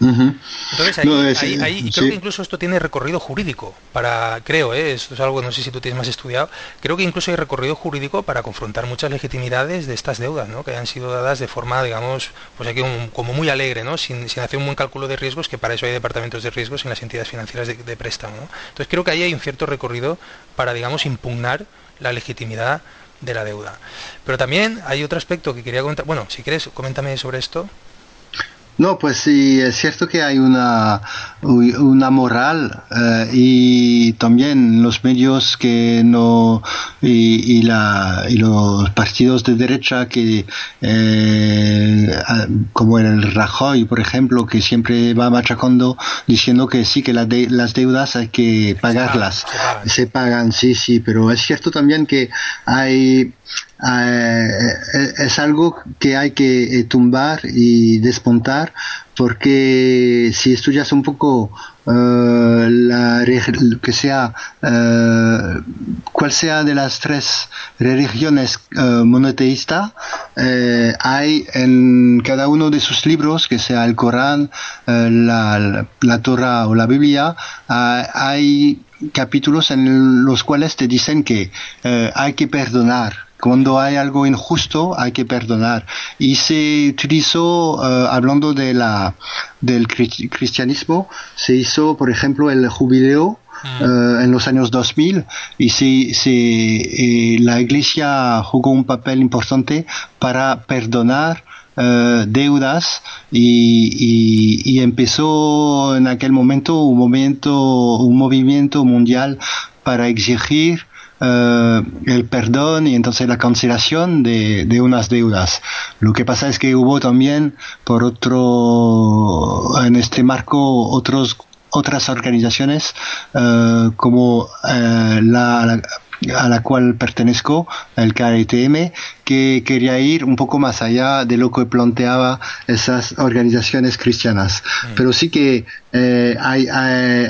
Entonces ahí, creo que incluso esto tiene recorrido jurídico para, creo, ¿eh? esto es algo no sé si tú tienes más estudiado, creo que incluso hay recorrido jurídico para confrontar muchas legitimidades de estas deudas, ¿no? que hayan sido dadas de forma, digamos, pues aquí como muy alegre, ¿no? Sin, sin, hacer un buen cálculo de riesgos, que para eso hay departamentos de riesgos en las entidades financieras de, de préstamo. ¿no? Entonces creo que ahí hay un cierto recorrido para, digamos, impugnar la legitimidad de la deuda. Pero también hay otro aspecto que quería comentar. Bueno, si quieres, coméntame sobre esto. No, pues sí, es cierto que hay una, una moral eh, y también los medios que no y, y, la, y los partidos de derecha que eh, como el Rajoy, por ejemplo, que siempre va machacando diciendo que sí que las deudas hay que pagarlas, se pagan, sí, sí, pero es cierto también que hay es algo que hay que eh, tumbar y despontar porque si estudias un poco eh, la que sea cual sea de las tres religiones monoteístas hay en cada uno de sus libros que sea el Corán la, la Torah o la Biblia hay capítulos en los cuales te dicen que hay que perdonar cuando hay algo injusto hay que perdonar. Y se utilizó, eh, hablando de la, del cristianismo, se hizo, por ejemplo, el jubileo mm. eh, en los años 2000 y se, se, eh, la iglesia jugó un papel importante para perdonar deudas y, y, empezó en aquel momento un momento un movimiento mundial para exigir eh, el perdón y entonces la cancelación de, unas deudas. Lo que pasa es que hubo también, por otro, en este marco, otros otras organizaciones uh, como uh, la, la, a la cual pertenezco, el KRTM, que quería ir un poco más allá de lo que planteaba esas organizaciones cristianas. Mm. Pero sí que eh, hay, hay,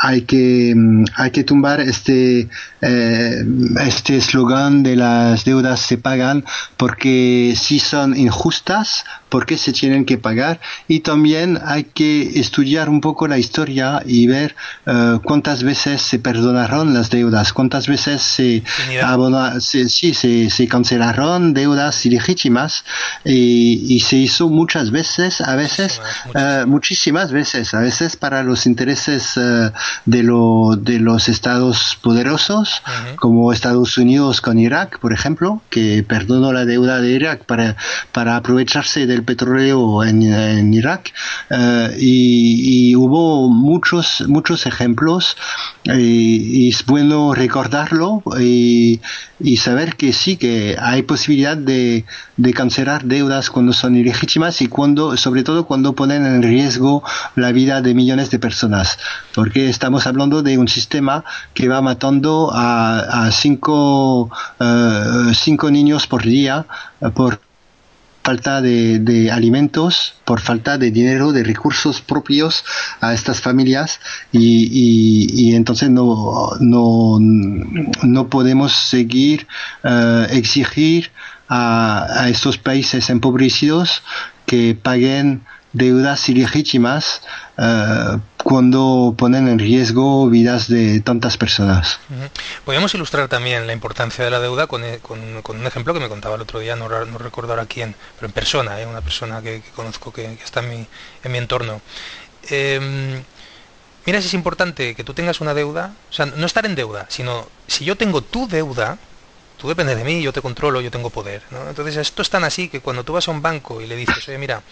hay, que, mm, hay que tumbar este eh, este eslogan de las deudas se pagan porque si son injustas, porque se tienen que pagar y también hay que estudiar un poco la historia y ver cuántas veces se perdonaron las deudas, cuántas veces se, abona, se, sí, se, se cancelaron deudas ilegítimas y, y, se hizo muchas veces, a veces, muchísimas, uh, muchísimas veces, a veces para los intereses uh, de, lo, de los estados poderosos, uh -huh. como Estados Unidos con Irak, por ejemplo, que perdonó la deuda de Irak para, para aprovecharse del petróleo en, en Irak uh, y, y, hubo muchos, muchos ejemplos y, es bueno recordarlo y, y saber que sí, que hay posibilidad de, de, cancelar deudas cuando son ilegítimas y cuando, sobre todo cuando ponen en riesgo la vida de millones de personas, porque estamos hablando de un sistema que va matando a, a cinco, uh, cinco niños por día por falta de, alimentos, por falta de dinero, de recursos propios a estas familias y, entonces no, no, no podemos seguir uh, exigir a, a estos países empobrecidos que paguen deudas ilegítimas uh, cuando ponen en riesgo vidas de tantas personas. Podemos ilustrar también la importancia de la deuda con, eh, un ejemplo que me contaba el otro día, no, no recuerdo ahora quién, pero en persona, ¿eh? una persona que, conozco que, está en mi, en mi entorno. Em, mira si es importante que tú tengas una deuda, o sea, no estar en deuda, sino si yo tengo tu deuda, tú dependes de mí, yo te controlo, yo tengo poder. ¿no? Entonces esto es tan así que cuando tú vas a un banco y le dices, oye, mira,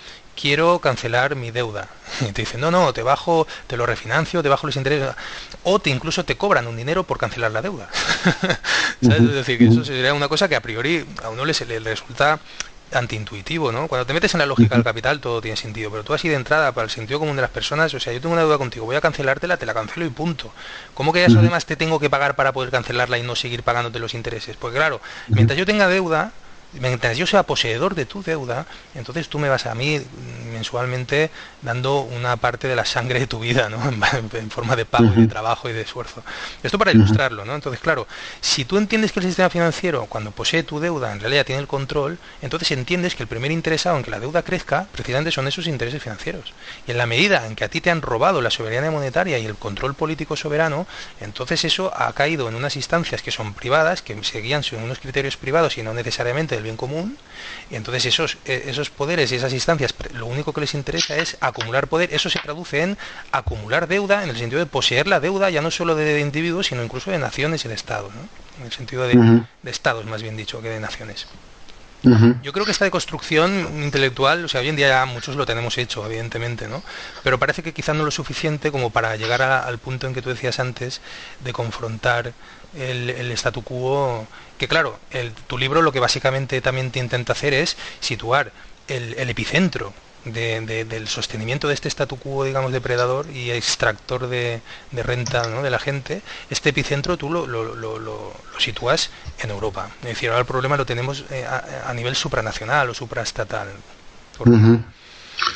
quiero cancelar mi deuda, [LAUGHS] y te dicen, no, no, te bajo, te lo refinancio, te bajo los intereses, o te incluso te cobran un dinero por cancelar la deuda. [LAUGHS] Es decir, que eso sería una cosa que a priori a uno le, le resulta antiintuitivo, ¿no? Cuando te metes en la lógica del capital todo tiene sentido, pero tú así de entrada para el sentido común de las personas, o sea, yo tengo una deuda contigo, voy a cancelártela, te la cancelo y punto. ¿Cómo que eso además te tengo que pagar para poder cancelarla y no seguir pagándote los intereses? Porque claro, mientras yo tenga deuda, mientras yo sea poseedor de tu deuda, entonces tú me vas a mí mensualmente dando una parte de la sangre de tu vida, ¿no? [LAUGHS] En, forma de pago y de trabajo y de esfuerzo. Esto para ilustrarlo, ¿no? Entonces, claro, si tú entiendes que el sistema financiero, cuando posee tu deuda, en realidad tiene el control, entonces entiendes que el primer interesado en que la deuda crezca, precisamente son esos intereses financieros. Y en la medida en que a ti te han robado la soberanía monetaria y el control político soberano, entonces eso ha caído en unas instancias que son privadas, que seguían según unos criterios privados y no necesariamente del bien común, y entonces esos, eh, esos poderes y esas instancias, lo único que les interesa es acumular poder, eso se traduce en acumular deuda, en el sentido de poseer la deuda ya no solo de individuos, sino incluso de naciones y de estados, en el sentido de, de estados más bien dicho que de naciones. Yo creo que esta deconstrucción intelectual, o sea, hoy en día ya muchos lo tenemos hecho, evidentemente, ¿no? Pero parece que quizás no lo suficiente como para llegar al punto en que tú decías antes de confrontar el, el statu quo, que claro, el, tu libro lo que básicamente también te intenta hacer es situar el, el epicentro del sostenimiento de este statu quo, digamos, depredador y extractor de, renta de la gente, este epicentro tú lo, lo, lo, lo, sitúas en Europa. Es decir, ahora el problema lo tenemos eh, a, nivel supranacional o supraestatal.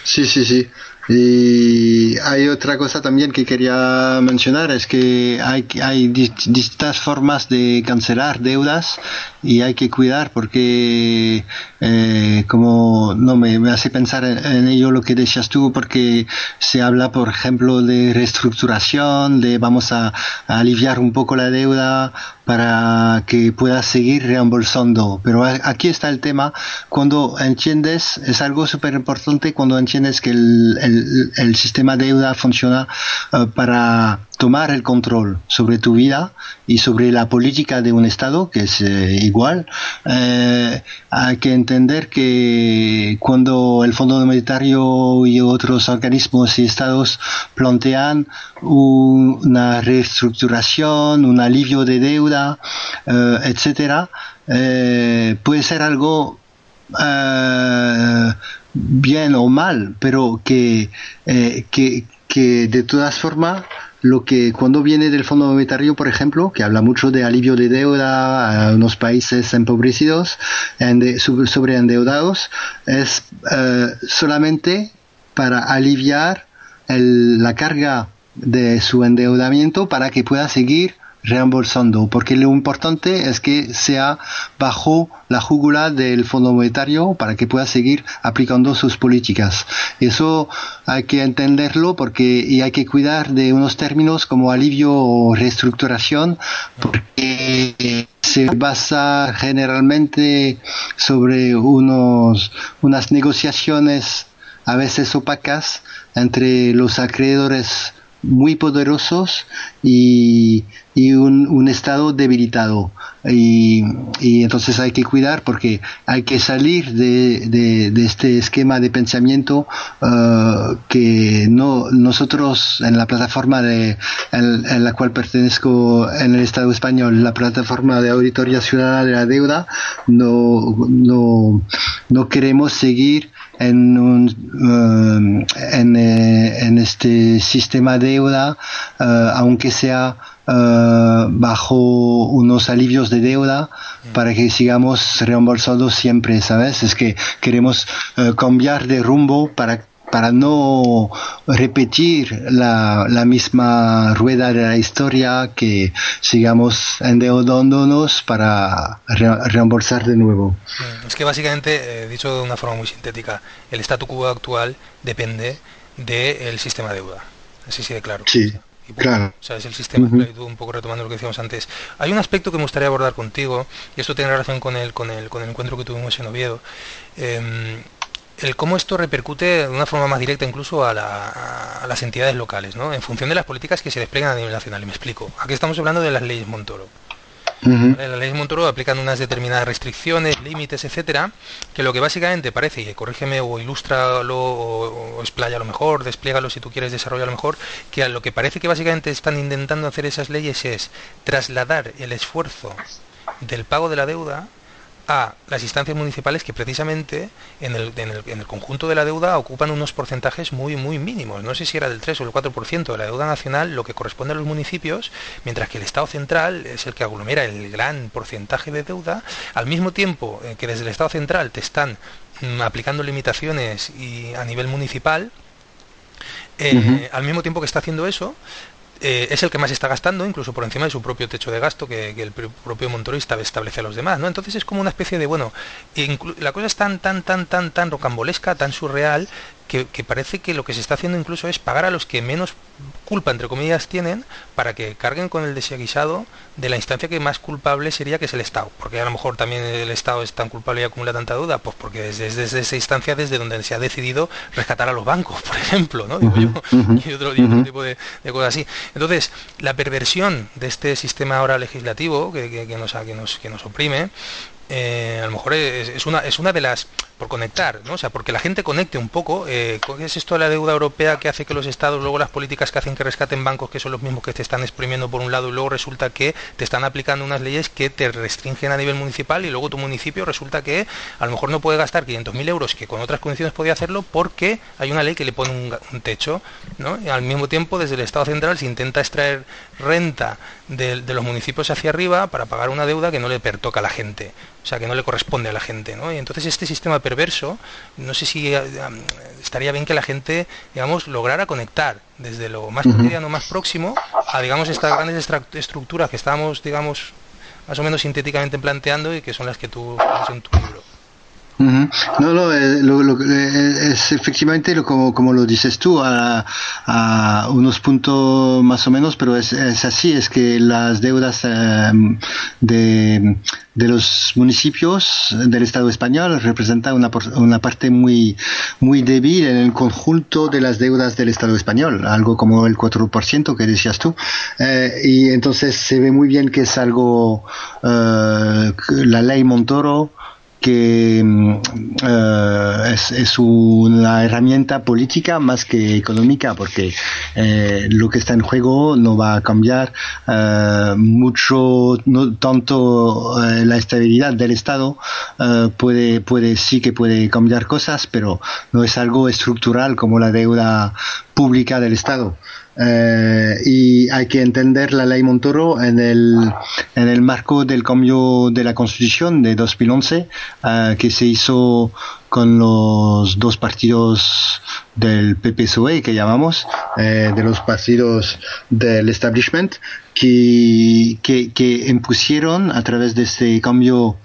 Sí, sí, sí. Y hay otra cosa también que quería mencionar, es que hay, hay distintas formas de cancelar deudas y hay que cuidar porque eh, como no me, me hace pensar en, ello lo que decías tú porque se habla por ejemplo de reestructuración de vamos a, aliviar un poco la deuda para que pueda seguir reembolsando. Pero aquí está el tema. Cuando entiendes es algo súper importante cuando entiendes que el, el, sistema deuda funciona uh, para tomar el control sobre tu vida y sobre la política de un Estado, que es eh, igual, eh, hay que entender que cuando el Fondo Monetario y otros organismos y estados plantean una reestructuración, un alivio de deuda, eh, etcétera, puede ser algo bien o mal, pero que, que, que de todas formas lo que cuando viene del Fondo Monetario, por ejemplo, que habla mucho de alivio de deuda a unos países empobrecidos, sobre endeudados, es eh, solamente para aliviar la carga de su endeudamiento para que pueda seguir reembolsando, porque lo importante es que sea bajo la jugula del Fondo Monetario para que pueda seguir aplicando sus políticas. Eso hay que entenderlo porque y hay que cuidar de unos términos como alivio o reestructuración, porque se basa generalmente sobre unos, unas negociaciones a veces opacas entre los acreedores muy poderosos y, y un, un, estado debilitado. Y, y, entonces hay que cuidar porque hay que salir de, de, de este esquema de pensamiento uh, que no nosotros en la plataforma de, en, la cual pertenezco en el Estado español, la plataforma de auditoría ciudadana de la deuda, no, no, no queremos seguir en, un, uh, en, eh, en, este sistema de deuda, uh, aunque sea bajo unos alivios de deuda para que sigamos reembolsando siempre, ¿sabes? Es que queremos cambiar de rumbo para para no repetir la, misma rueda de la historia, que sigamos endeudándonos para reembolsar de nuevo. Mm, es que básicamente, eh, dicho de una forma muy sintética, el statu quo actual depende del sistema de deuda. Así sí de claro. Sí. Claro. O sea, es el sistema, un poco retomando lo que decíamos antes. Hay un aspecto que me gustaría abordar contigo, y esto tiene relación con el, con el, con el encuentro que tuvimos en Oviedo. Em, el cómo esto repercute de una forma más directa incluso a, las entidades locales, ¿no? En función de las políticas que se despliegan a nivel nacional. Y me explico. Aquí estamos hablando de las leyes Montoro. Las leyes Montoro aplican unas determinadas restricciones, límites, etcétera, que lo que básicamente parece, y corrígeme o ilústralo o, o explaya lo mejor, despliégalo si tú quieres desarrollar lo mejor, que a lo que parece que básicamente están intentando hacer esas leyes es trasladar el esfuerzo del pago de la deuda a las instancias municipales que precisamente en el, en, el, en el, conjunto de la deuda ocupan unos porcentajes muy muy mínimos. No sé si era del 3 o el 4% de la deuda nacional lo que corresponde a los municipios, mientras que el Estado central es el que aglomera el gran porcentaje de deuda, al mismo tiempo eh, que desde el Estado central te están mm, aplicando limitaciones y a nivel municipal, eh, al mismo tiempo que está haciendo eso, eh, es el que más está gastando, incluso por encima de su propio techo de gasto que, el propio montorista establece a los demás, ¿no? Entonces es como una especie de, bueno, la cosa es tan, tan, tan, tan, tan rocambolesca, tan surreal, que, parece que lo que se está haciendo incluso es pagar a los que menos culpa, entre comillas, tienen para que carguen con el desaguisado de la instancia que más culpable sería que es el Estado. Porque a lo mejor también el Estado es tan culpable y acumula tanta duda, pues porque desde, desde esa instancia desde donde se ha decidido rescatar a los bancos, por ejemplo, ¿no? [LAUGHS] y, otro, tipo de, cosas así. Entonces, la perversión de este sistema ahora legislativo que, que, nos, que, nos, que nos oprime, eh, a lo mejor es, una, es una de las por conectar, ¿no? O sea, porque la gente conecte un poco, eh, ¿qué es esto de la deuda europea que hace que los estados, luego las políticas que hacen que rescaten bancos que son los mismos que te están exprimiendo por un lado y luego resulta que te están aplicando unas leyes que te restringen a nivel municipal y luego tu municipio resulta que a lo mejor no puede gastar 500.000 euros que con otras condiciones podía hacerlo porque hay una ley que le pone un, techo, ¿no? Y al mismo tiempo desde el Estado central se intenta extraer renta de, de, los municipios hacia arriba para pagar una deuda que no le pertoca a la gente, o sea, que no le corresponde a la gente, ¿no? Y entonces este sistema perverso, no sé si eh, estaría bien que la gente, digamos, lograra conectar desde lo más cotidiano, más próximo, a, digamos, estas grandes estructuras que estamos, digamos, más o menos sintéticamente planteando y que son las que tú haces en tu libro. No, no, eh, eh, es efectivamente lo, como, como, lo dices tú, a, unos puntos más o menos, pero es, así, es que las deudas em, de, de, los municipios del Estado español representan una, una parte muy, muy débil en el conjunto de las deudas del Estado español, algo como el 4% que decías tú. Eh, y entonces se ve muy bien que es algo, la ley Montoro, que mm, eh, es, una herramienta política más que económica, porque eh, lo que está en juego no va a cambiar eh, mucho, no tanto la estabilidad del Estado, puede, puede, sí que puede cambiar cosas, pero no es algo estructural como la deuda pública del Estado. Eh, y hay que entender la ley Montoro en el, en el marco del cambio de la Constitución de 2011 eh, que se hizo con los dos partidos del PPSOE que llamamos, eh, de los partidos del establishment, que, que, que impusieron a través de este cambio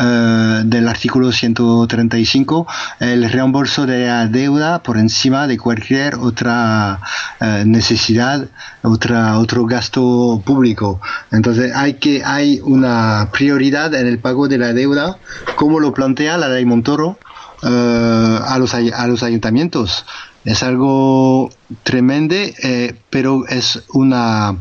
eh, del artículo 135 el reembolso de la deuda por encima de cualquier otra eh, necesidad, otra, otro gasto público. Entonces hay que hay una prioridad en el pago de la deuda, como lo plantea la ley Montoro eh, a, los, a los ayuntamientos. Es algo tremendo, pero es una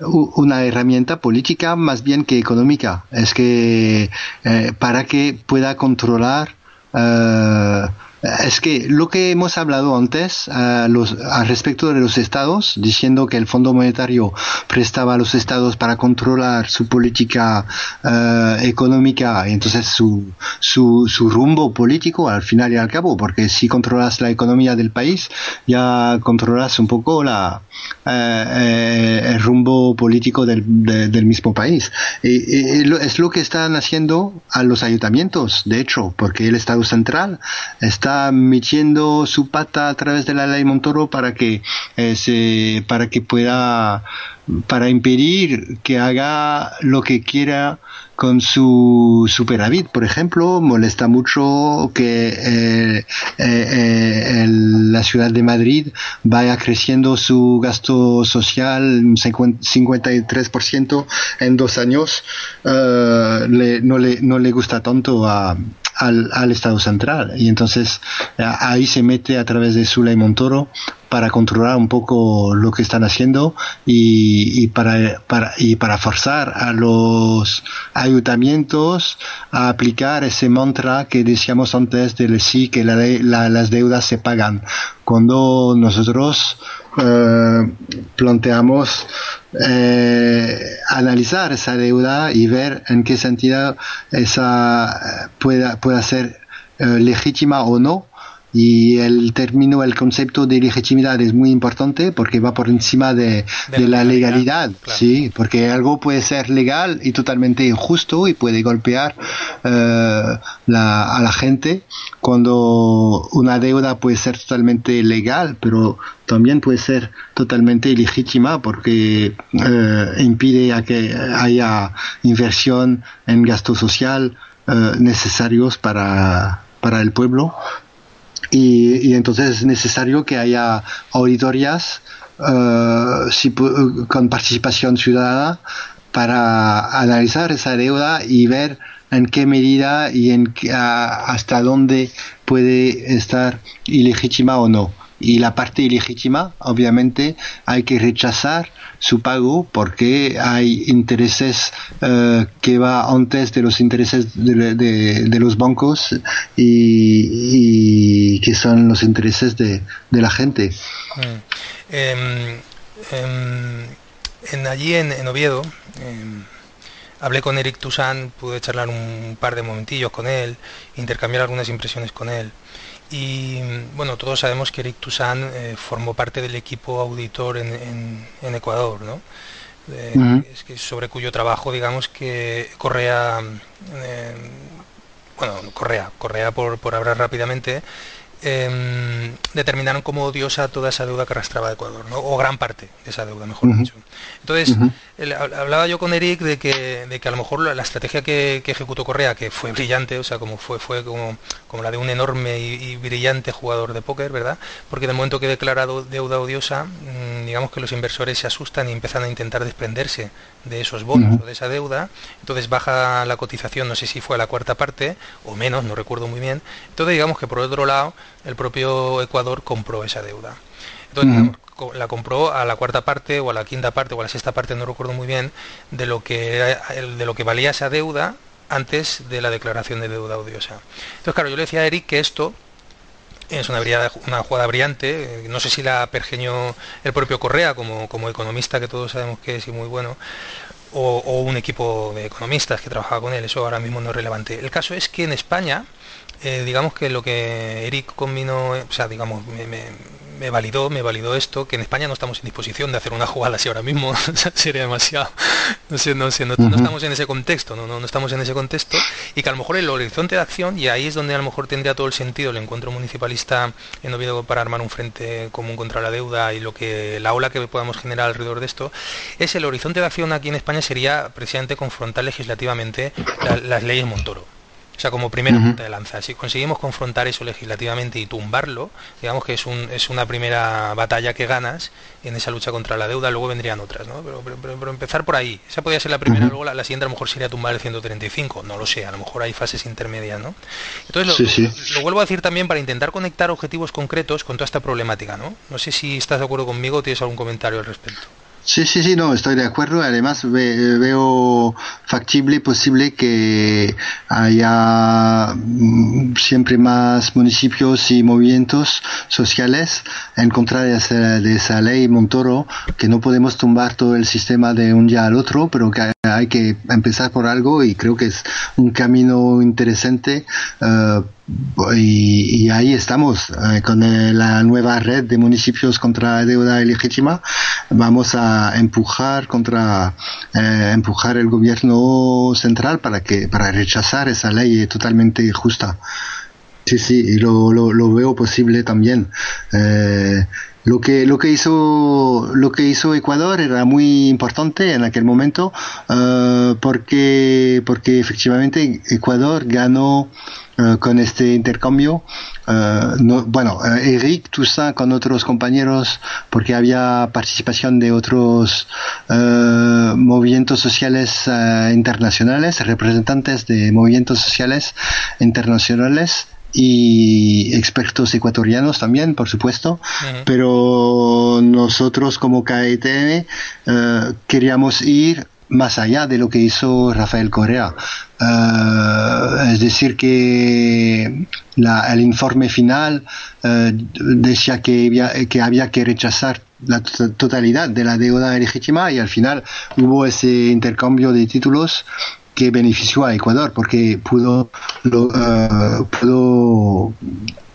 una herramienta política más bien que económica. Es que eh, para que pueda controlar eh, Es que lo que hemos hablado antes al respecto de los estados, diciendo que el Fondo Monetario prestaba a los estados para controlar su política uh, económica y entonces su, su, su, rumbo político al final y al cabo, porque si controlas la economía del país, ya controlas un poco la, uh, el rumbo político del, de, del mismo país. Es lo que están haciendo a los ayuntamientos, de hecho, porque el Estado central está está metiendo su pata a través de la ley Montoro para que eh, se, para que pueda para impedir que haga lo que quiera con su superávit, por ejemplo, molesta mucho que eh, eh, la ciudad de Madrid vaya creciendo su gasto social 53% en dos años. Le, no, le, no le gusta tanto a, al, al, Estado central y entonces ahí se mete a través de su ley Montoro para controlar un poco lo que están haciendo y, y, para, para, y para forzar a los ayuntamientos a aplicar ese mantra que decíamos antes del sí que la, la, las deudas se pagan. Cuando nosotros eh, planteamos eh, analizar esa deuda y ver en qué sentido esa pueda, pueda ser eh, legítima o no, y el término, el concepto de legitimidad es muy importante porque va por encima de, de, de la legalidad, claro. sí, porque algo puede ser legal y totalmente injusto y puede golpear uh, la, a la gente cuando una deuda puede ser totalmente legal, pero también puede ser totalmente ilegítima porque uh, impide a que haya inversión en gasto social uh, necesarios para, para el pueblo y, y, entonces es necesario que haya auditorías uh, si, con participación ciudadana para analizar esa deuda y ver en qué medida y en qué, hasta dónde puede estar ilegítima o no y la parte ilegítima, obviamente, hay que rechazar su pago porque hay intereses uh, que va antes de los intereses de, de, de los bancos y, y, que son los intereses de, la gente. Mm. Eh, eh, en, allí en, en Oviedo, hablé con Eric Toussaint, pude charlar un par de momentillos con él, intercambiar algunas impresiones con él. Y bueno, todos sabemos que Eric Toussaint eh, formó parte del equipo auditor en, en, en Ecuador, ¿no? Eh, uh -huh. es que sobre cuyo trabajo, digamos, que Correa, eh, bueno, Correa, Correa por, por hablar rápidamente, eh, determinaron como odiosa toda esa deuda que arrastraba Ecuador, ¿no? o gran parte de esa deuda, mejor uh -huh. dicho. Entonces, uh -huh. el, hablaba yo con Eric de que, de que a lo mejor la, la estrategia que, que, ejecutó Correa, que fue brillante, o sea, como fue, fue como, como la de un enorme y, y, brillante jugador de póker, ¿verdad? Porque de momento que declara deuda odiosa, mmm, digamos que los inversores se asustan y empiezan a intentar desprenderse de esos bonos uh -huh. o de esa deuda, entonces baja la cotización, no sé si fue a la cuarta parte o menos, no recuerdo muy bien. Entonces, digamos que por otro lado, el propio Ecuador compró esa deuda. Entonces, la compró a la cuarta parte o a la quinta parte o a la sexta parte, no recuerdo muy bien, de lo que era, de lo que valía esa deuda antes de la declaración de deuda odiosa. Entonces, claro, yo le decía a Eric que esto es una, una jugada brillante, no sé si la pergeñó el propio Correa como, como economista, que todos sabemos que es y muy bueno, o, o, un equipo de economistas que trabajaba con él, eso ahora mismo no es relevante. El caso es que en España, eh, digamos que lo que Eric combinó, o sea, digamos, me, me, me validó, me validó esto, que en España no estamos en disposición de hacer una jugada así ahora mismo, [LAUGHS] sería demasiado, no sé, no sé, no, uh -huh. no, estamos en ese contexto, no, no, no estamos en ese contexto, y que a lo mejor el horizonte de acción, y ahí es donde a lo mejor tendría todo el sentido el encuentro municipalista en Oviedo para armar un frente común contra la deuda y lo que la ola que podamos generar alrededor de esto, es el horizonte de acción aquí en España sería precisamente confrontar legislativamente la, las leyes Montoro. O sea, como primera uh -huh. punta de lanza. Si conseguimos confrontar eso legislativamente y tumbarlo, digamos que es, un, es una primera batalla que ganas en esa lucha contra la deuda, luego vendrían otras, ¿no? Pero, pero, pero, pero empezar por ahí. Esa podría ser la primera, uh -huh. luego la, la, siguiente a lo mejor sería tumbar el 135, no lo sé, a lo mejor hay fases intermedias, ¿no? Entonces, sí, lo vuelvo a decir también para intentar conectar objetivos concretos con toda esta problemática, ¿no? No sé si estás de acuerdo conmigo o tienes algún comentario al respecto. Sí, sí, sí, no, estoy de acuerdo. Además, veo factible, posible que haya mm, siempre más municipios y movimientos sociales en contra de esa, ley Montoro, que no podemos tumbar todo el sistema de un día al otro, pero que hay que empezar por algo y creo que es un camino interesante. Uh, y, ahí estamos, eh, con la nueva red de municipios contra deuda ilegítima. Vamos a empujar contra, eh, empujar el gobierno central para que, para rechazar esa ley totalmente justa. Sí, sí, y lo, lo, veo posible también. Eh, lo que lo que hizo lo que hizo Ecuador era muy importante en aquel momento porque porque efectivamente Ecuador ganó eh, con este intercambio. Eh, no, bueno, Eric Toussaint con otros compañeros, porque había participación de otros movimientos sociales internacionales, representantes de movimientos sociales internacionales y expertos ecuatorianos también, por supuesto, pero nosotros como KETM queríamos ir más allá de lo que hizo Rafael Correa. Eh, es decir, que el informe final eh, decía que había, que había que rechazar la totalidad de la deuda legítima y al final hubo ese intercambio de títulos que benefició a Ecuador porque pudo, eh, pudo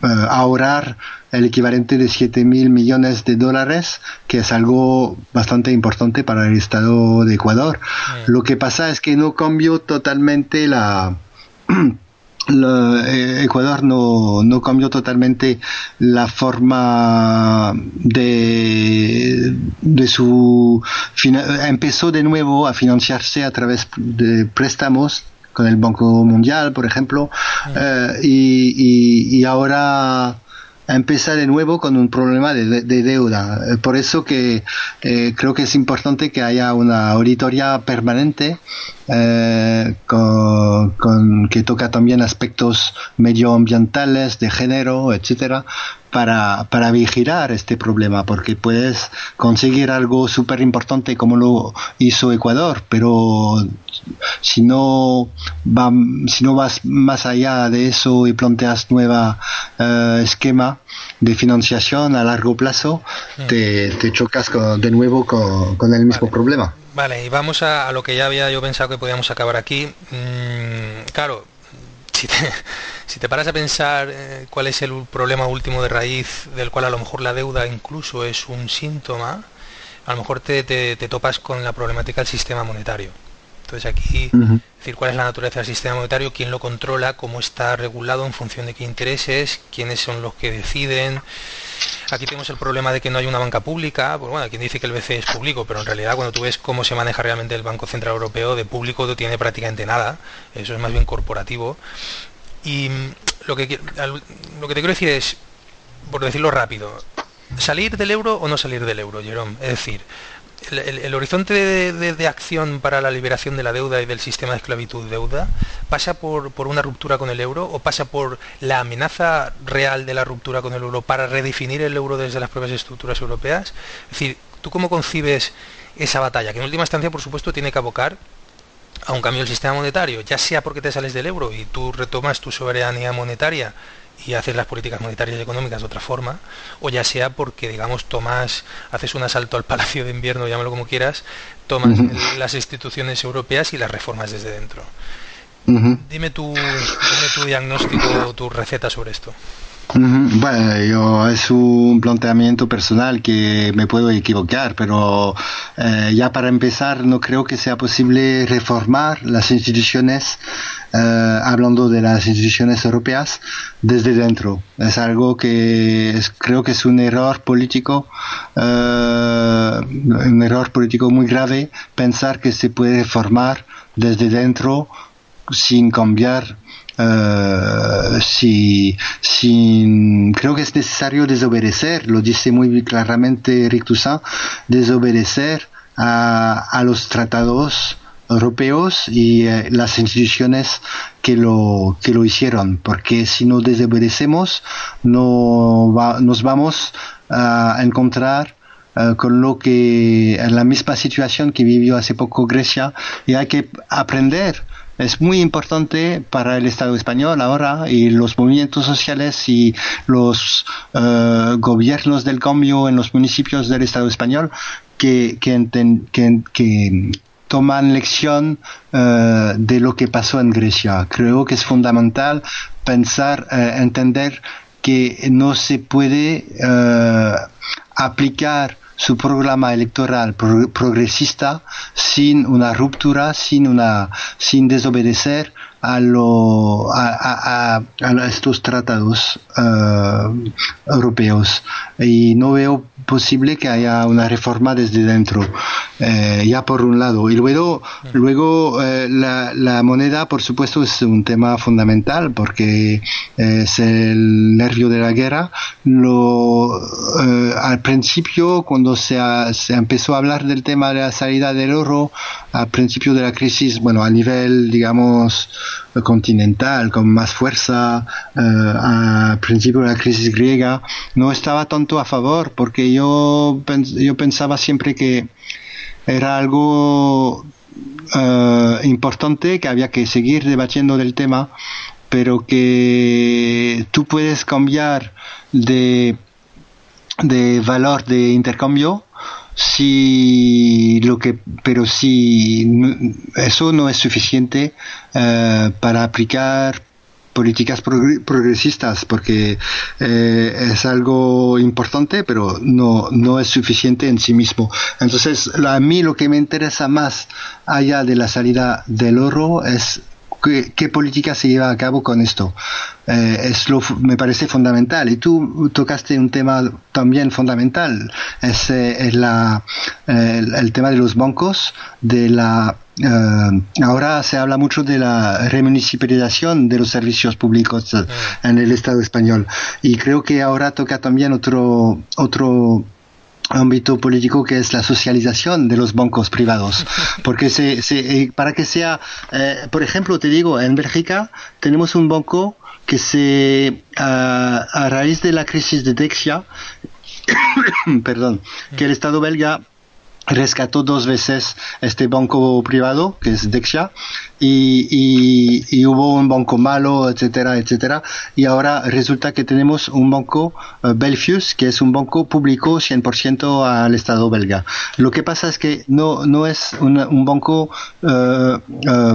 ahorrar el equivalente de 7 mil millones de dólares, que es algo bastante importante para el Estado de Ecuador. Lo que pasa es que no cambió totalmente la... [CLEARS THROAT] Eh, Ecuador no, no, cambió totalmente la forma de, de su empezó de nuevo a financiarse a través de préstamos con el Banco Mundial, por ejemplo, eh, y, y, ahora empezar de nuevo con un problema de, deuda. Eh, por eso que eh, creo que es importante que haya una auditoría permanente eh, con, que toca también aspectos medioambientales, de género, etcétera, para, para vigilar este problema, porque puedes conseguir algo súper importante como lo hizo Ecuador, pero si no, va, si no vas más allá de eso y planteas nueva eh, esquema de financiación a largo plazo, mm. te, te chocas de nuevo con, el mismo problema. Vale, y vamos a, lo que ya había yo pensado que podíamos acabar aquí. Mm, claro, si te, [LAUGHS] si te paras a pensar eh, cuál es el problema último de raíz del cual a lo mejor la deuda incluso es un síntoma, a lo mejor te, te, topas con la problemática del sistema monetario. Entonces aquí, decir, cuál es la naturaleza del sistema monetario, quién lo controla, cómo está regulado en función de qué intereses, quiénes son los que deciden. Aquí tenemos el problema de que no hay una banca pública. Pues bueno, quien dice que el BCE es público, pero en realidad cuando tú ves cómo se maneja realmente el Banco Central Europeo, de público no tiene prácticamente nada. Eso es más bien corporativo. Y lo que, lo que te quiero decir es, por decirlo rápido, ¿salir del euro o no salir del euro, Jerome? Es decir, el, horizonte de, acción para la liberación de la deuda y del sistema de esclavitud deuda pasa por, por, una ruptura con el euro o pasa por la amenaza real de la ruptura con el euro para redefinir el euro desde las propias estructuras europeas? Es decir, ¿tú cómo concibes esa batalla? Que en última instancia, por supuesto, tiene que abocar a un cambio del sistema monetario, ya sea porque te sales del euro y tú retomas tu soberanía monetaria y haces las políticas monetarias y económicas de otra forma, o ya sea porque, digamos, tomas, haces un asalto al Palacio de Invierno, llámalo como quieras, tomas las instituciones europeas y las reformas desde dentro. dime, tu, dime tu diagnóstico, tu receta sobre esto. Bueno, yo, es un planteamiento personal que me puedo equivocar, pero eh, ya para empezar no creo que sea posible reformar las instituciones, eh, hablando de las instituciones europeas, desde dentro. Es algo que creo que es un error político, eh, un error político muy grave pensar que se puede reformar desde dentro sin cambiar Uh, si, si, creo que es necesario desobedecer, lo dice muy claramente Rick Toussaint, desobedecer a, a los tratados europeos y eh, las instituciones que lo, que lo hicieron, porque si no desobedecemos no nos vamos a encontrar con lo que en la misma situación que vivió hace poco Grecia y hay que aprender es muy importante para el Estado español ahora y los movimientos sociales y los eh, gobiernos del cambio en los municipios del Estado español que, que, toman lección eh, de lo que pasó en Grecia. Creo que es fundamental pensar, eh, entender que no se puede aplicar su programa electoral progresista sin una ruptura, sin una, sin desobedecer a, lo, a, estos tratados uh, europeos. Y no veo posible que haya una reforma desde dentro, eh, ya por un lado. Y luego, luego eh, la, la, moneda, por supuesto, es un tema fundamental porque es el nervio de la guerra. Lo, eh, al principio, cuando se, se empezó a hablar del tema de la salida del oro, al principio de la crisis, bueno, a nivel, digamos, continental, con más fuerza, al principio de la crisis griega, no estaba tanto a favor porque yo, yo pensaba siempre que era algo eh, importante, que había que seguir debatiendo del tema, pero que tú puedes cambiar de, de valor de intercambio si lo que pero si eso no es suficiente eh, para aplicar políticas progresistas porque eh, es algo importante pero no, no es suficiente en sí mismo. Entonces a mí lo que me interesa más allá de la salida del oro es ¿Qué, política se lleva a cabo con esto? Eh, es lo, me parece fundamental. Y tú tocaste un tema también fundamental, es, eh, la, el, tema de los bancos, de la eh, ahora se habla mucho de la remunicipalización de los servicios públicos en el Estado español y creo que ahora toca también otro otro ámbito político que es la socialización de los bancos privados. Porque se, se, eh, para que sea, eh, por ejemplo, te digo, en Bélgica tenemos un banco que se, a, a raíz de la crisis de Dexia, [COUGHS] perdón, que el Estado belga rescató dos veces este banco privado, que es Dexia, y, y, hubo un banco malo, etcétera, etcétera. Y ahora resulta que tenemos un banco uh, Belfius, que es un banco público 100% al Estado belga. Lo que pasa es que no, no es un, un banco uh, uh,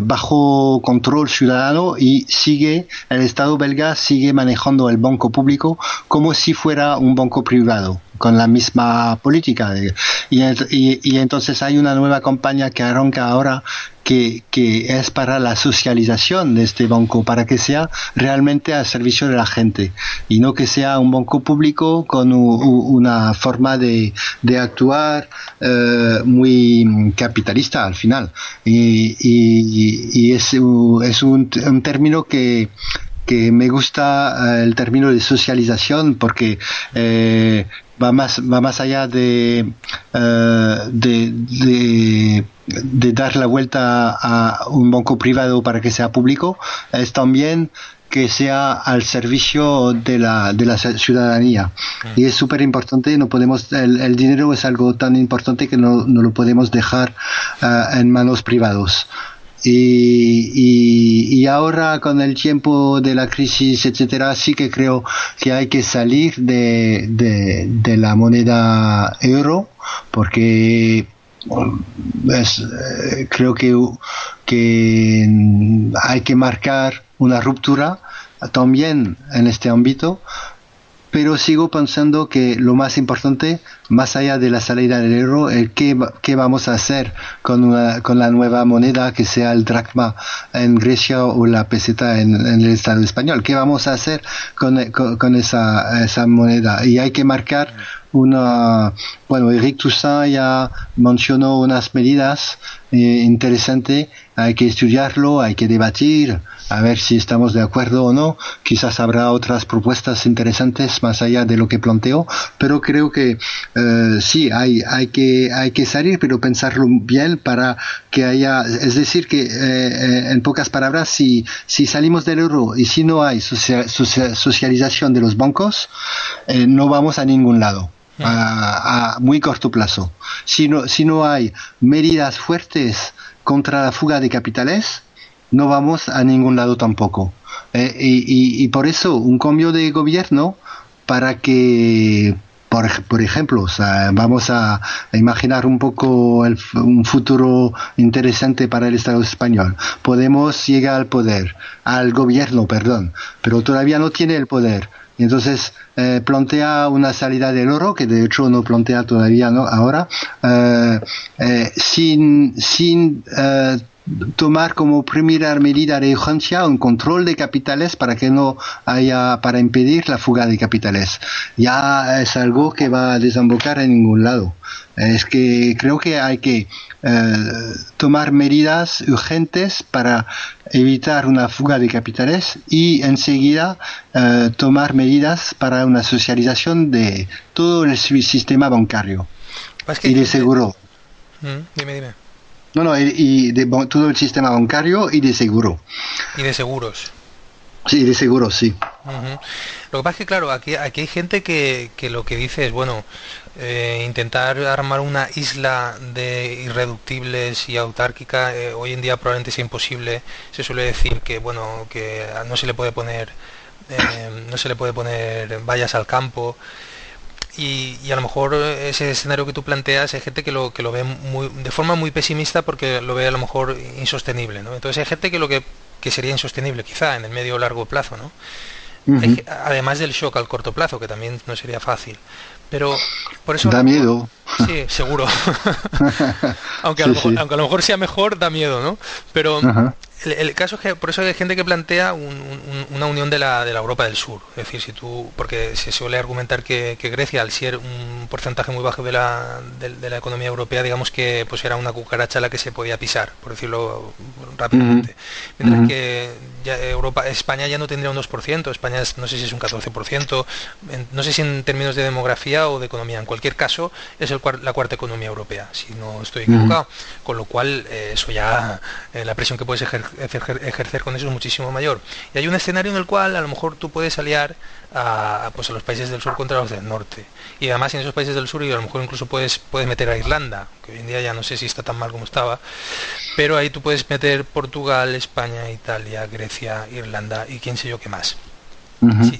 bajo control ciudadano y sigue, el Estado belga sigue manejando el banco público como si fuera un banco privado con la misma política. Y, y, y, entonces hay una nueva campaña que arranca ahora que, que, es para la socialización de este banco, para que sea realmente al servicio de la gente y no que sea un banco público con una forma de, de actuar eh, muy capitalista al final. Y, y, y es, es un, un término que que me gusta eh, el término de socialización porque eh, va más va más allá de, eh, de, de, de, dar la vuelta a un banco privado para que sea público es también que sea al servicio de la, de la ciudadanía. Y es súper importante, no podemos, el, el, dinero es algo tan importante que no, no lo podemos dejar uh, en manos privados. Y, y, ahora con el tiempo de la crisis, etcétera, sí que creo que hay que salir de, de, la moneda euro porque es, eh, creo que, que hay que marcar una ruptura también en este ámbito pero sigo pensando que lo más importante, más allá de la salida del euro, es qué, qué vamos a hacer con, con la nueva moneda que sea el dracma en Grecia o la peseta en, el Estado español. ¿Qué vamos a hacer con, con, con esa, esa moneda? Y hay que marcar una, bueno, Eric Toussaint ya mencionó unas medidas eh, interesantes, hay que estudiarlo, hay que debatir, a ver si estamos de acuerdo o no, quizás habrá otras propuestas interesantes más allá de lo que planteo, pero creo que eh, sí, hay, hay, que, hay que salir, pero pensarlo bien para que haya, es decir, que eh, eh en pocas palabras, si, si salimos del euro y si no hay socialización de los bancos, eh, no vamos a ningún lado a, muy corto plazo. Si no, si no hay medidas fuertes contra la fuga de capitales, no vamos a ningún lado tampoco. Eh, y, por eso un cambio de gobierno para que por, por ejemplo, vamos a, imaginar un poco un futuro interesante para el Estado español. Podemos llegar al poder, al gobierno, perdón, pero todavía no tiene el poder. Y entonces eh, plantea una salida del oro, que de hecho no plantea todavía ¿no? ahora, eh, eh, sin, sin tomar como primera medida de urgencia un control de capitales para que no haya, para impedir la fuga de capitales. Ya es algo que va a desembocar en ningún lado. Es que creo que hay que eh, tomar medidas urgentes para evitar una fuga de capitales y enseguida eh, tomar medidas para una socialización de todo el sistema bancario y de seguro. Mm, dime, dime. No, no, y, de todo el sistema bancario y de seguro. Y de seguros. Sí, de seguros, sí. Lo que pasa es que, claro, aquí, aquí hay gente que, que lo que dice es, bueno, eh, intentar armar una isla de irreductibles y autárquica eh, hoy en día probablemente sea imposible. Se suele decir que, bueno, que no se le puede poner, eh, no se le puede poner vallas al campo. Y, a lo mejor ese escenario que tú planteas hay gente que lo, que lo ve muy, de forma muy pesimista porque lo ve a lo mejor insostenible. ¿no? Entonces hay gente que lo que, que sería insostenible quizá en el medio o largo plazo. ¿no? además del shock al corto plazo, que también no sería fácil. Pero por eso... Da miedo. Sí, seguro. [LAUGHS] aunque, a lo mejor, aunque a lo mejor sea mejor, da miedo, ¿no? Pero el, caso es que por eso hay gente que plantea una unión de la, de la Europa del Sur. Es decir, si tú, porque se suele argumentar que, Grecia, al ser un porcentaje muy bajo de la, de, la economía europea, digamos que pues era una cucaracha la que se podía pisar, por decirlo rápidamente. Mientras que Europa, España ya no tendría un 2%, España no sé si es un 14%, no sé si en términos de demografía o de economía. En cualquier caso, es el, la cuarta economía europea, si no estoy equivocado. Con lo cual, eh, eso ya, eh, la presión que puedes ejercer ejercer con eso es muchísimo mayor. Y hay un escenario en el cual a lo mejor tú puedes aliar a, pues a los países del sur contra los del norte. Y además en esos países del sur y a lo mejor incluso puedes, puedes meter a Irlanda, que hoy en día ya no sé si está tan mal como estaba, pero ahí tú puedes meter Portugal, España, Italia, Grecia, Irlanda y quién sé yo qué más.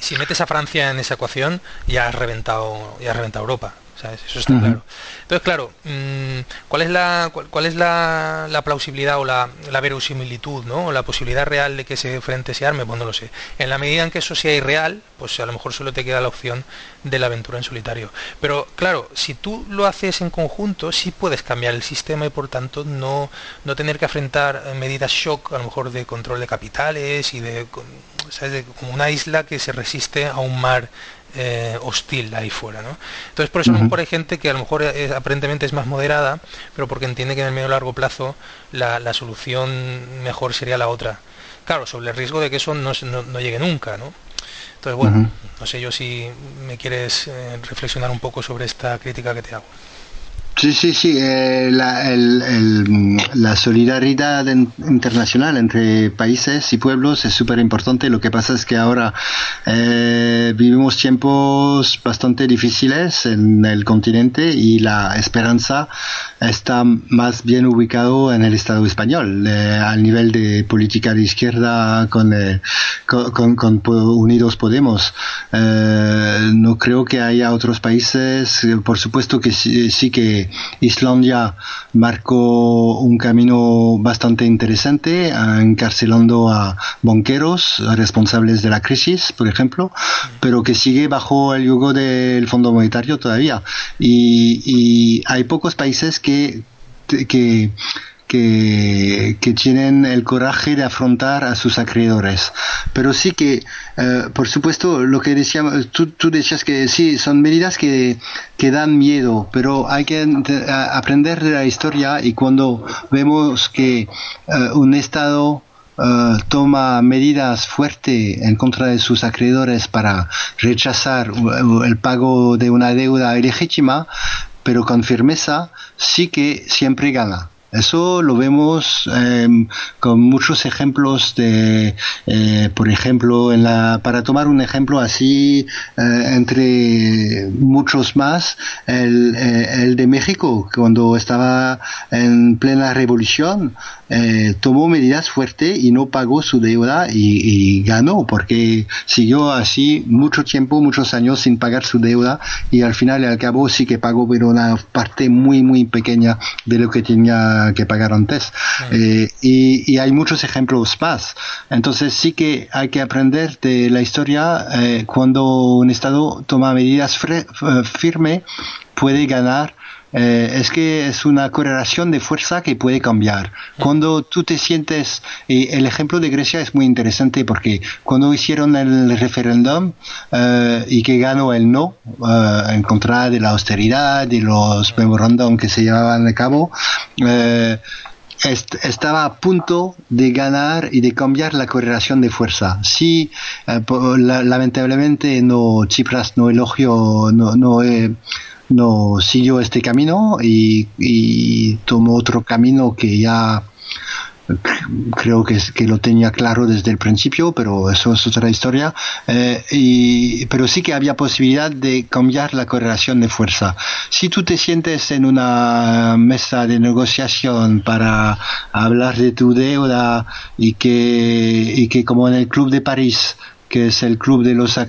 si, metes a Francia en esa ecuación, ya has reventado, ya has reventado Europa. Eso está claro. Entonces, claro, mm, ¿cuál es la cuál, es la, plausibilidad o la, la, verosimilitud, ¿no? O la posibilidad real de que ese frente se arme? Pues no lo sé. En la medida en que eso sea irreal, pues a lo mejor solo te queda la opción de la aventura en solitario. Pero claro, si tú lo haces en conjunto, sí puedes cambiar el sistema y por tanto no, no tener que afrontar medidas shock, a lo mejor de control de capitales y de, ¿sabes? como una isla que se resiste a un mar eh, hostil ahí fuera. ¿no? Entonces, por eso a lo mejor hay gente que a lo mejor aparentemente es más moderada, pero porque entiende que en el medio largo plazo la, la solución mejor sería la otra. Claro, sobre el riesgo de que eso no, no, llegue nunca. ¿no? Entonces, bueno, no sé yo si me quieres eh, reflexionar un poco sobre esta crítica que te hago. Sí, sí, sí. Eh, la, el, la, solidaridad internacional entre países y pueblos es súper importante. Lo que pasa es que ahora eh, vivimos tiempos bastante difíciles en el continente y la esperanza está más bien ubicado en el Estado español, eh, al nivel de política de izquierda con, eh, con, con, Unidos Podemos. Eh, no creo que haya otros países. Por supuesto que sí, sí que Islandia marcó un camino bastante interesante, encarcelando a banqueros responsables de la crisis, por ejemplo, pero que sigue bajo el yugo del Fondo Monetario todavía. Y, y hay pocos países que, que que, tienen el coraje de afrontar a sus acreedores. Pero sí que, eh, por supuesto, lo que decíamos, tú, tú, decías que sí, son medidas que, que dan miedo, pero hay que aprender de la historia y cuando vemos que eh, un Estado eh, toma medidas fuertes en contra de sus acreedores para rechazar el pago de una deuda ilegítima, pero con firmeza, sí que siempre gana Eso lo vemos em, con muchos ejemplos de, eh, por ejemplo, en la, para tomar un ejemplo así, eh, entre muchos más, el, eh, el, de México, cuando estaba en plena revolución, tomó medidas fuertes y no pagó su deuda y, y, ganó, porque siguió así mucho tiempo, muchos años sin pagar su deuda y al final y al cabo sí que pagó, pero una parte muy, muy pequeña de lo que tenía que pagar antes. Eh, y, hay muchos ejemplos más. Entonces sí que hay que aprender de la historia eh, cuando un Estado toma medidas eh, firmes puede ganar es que es una correlación de fuerza que puede cambiar. Cuando tú te sientes, y el ejemplo de Grecia es muy interesante porque cuando hicieron el referéndum y que ganó el no en contra de la austeridad y los memorándum que se llevaban a cabo, eh, estaba a punto de ganar y de cambiar la correlación de fuerza. Si eh, lamentablemente no Chipras no elogió, no, no, eh, no siguió este camino y, y tomó otro camino que ya creo que, que lo tenía claro desde el principio, pero eso es otra historia. Eh, pero sí que había posibilidad de cambiar la correlación de fuerza. Si tú te sientes en una mesa de negociación para hablar de tu deuda y que, y que como en el Club de París, que es el club de los, eh,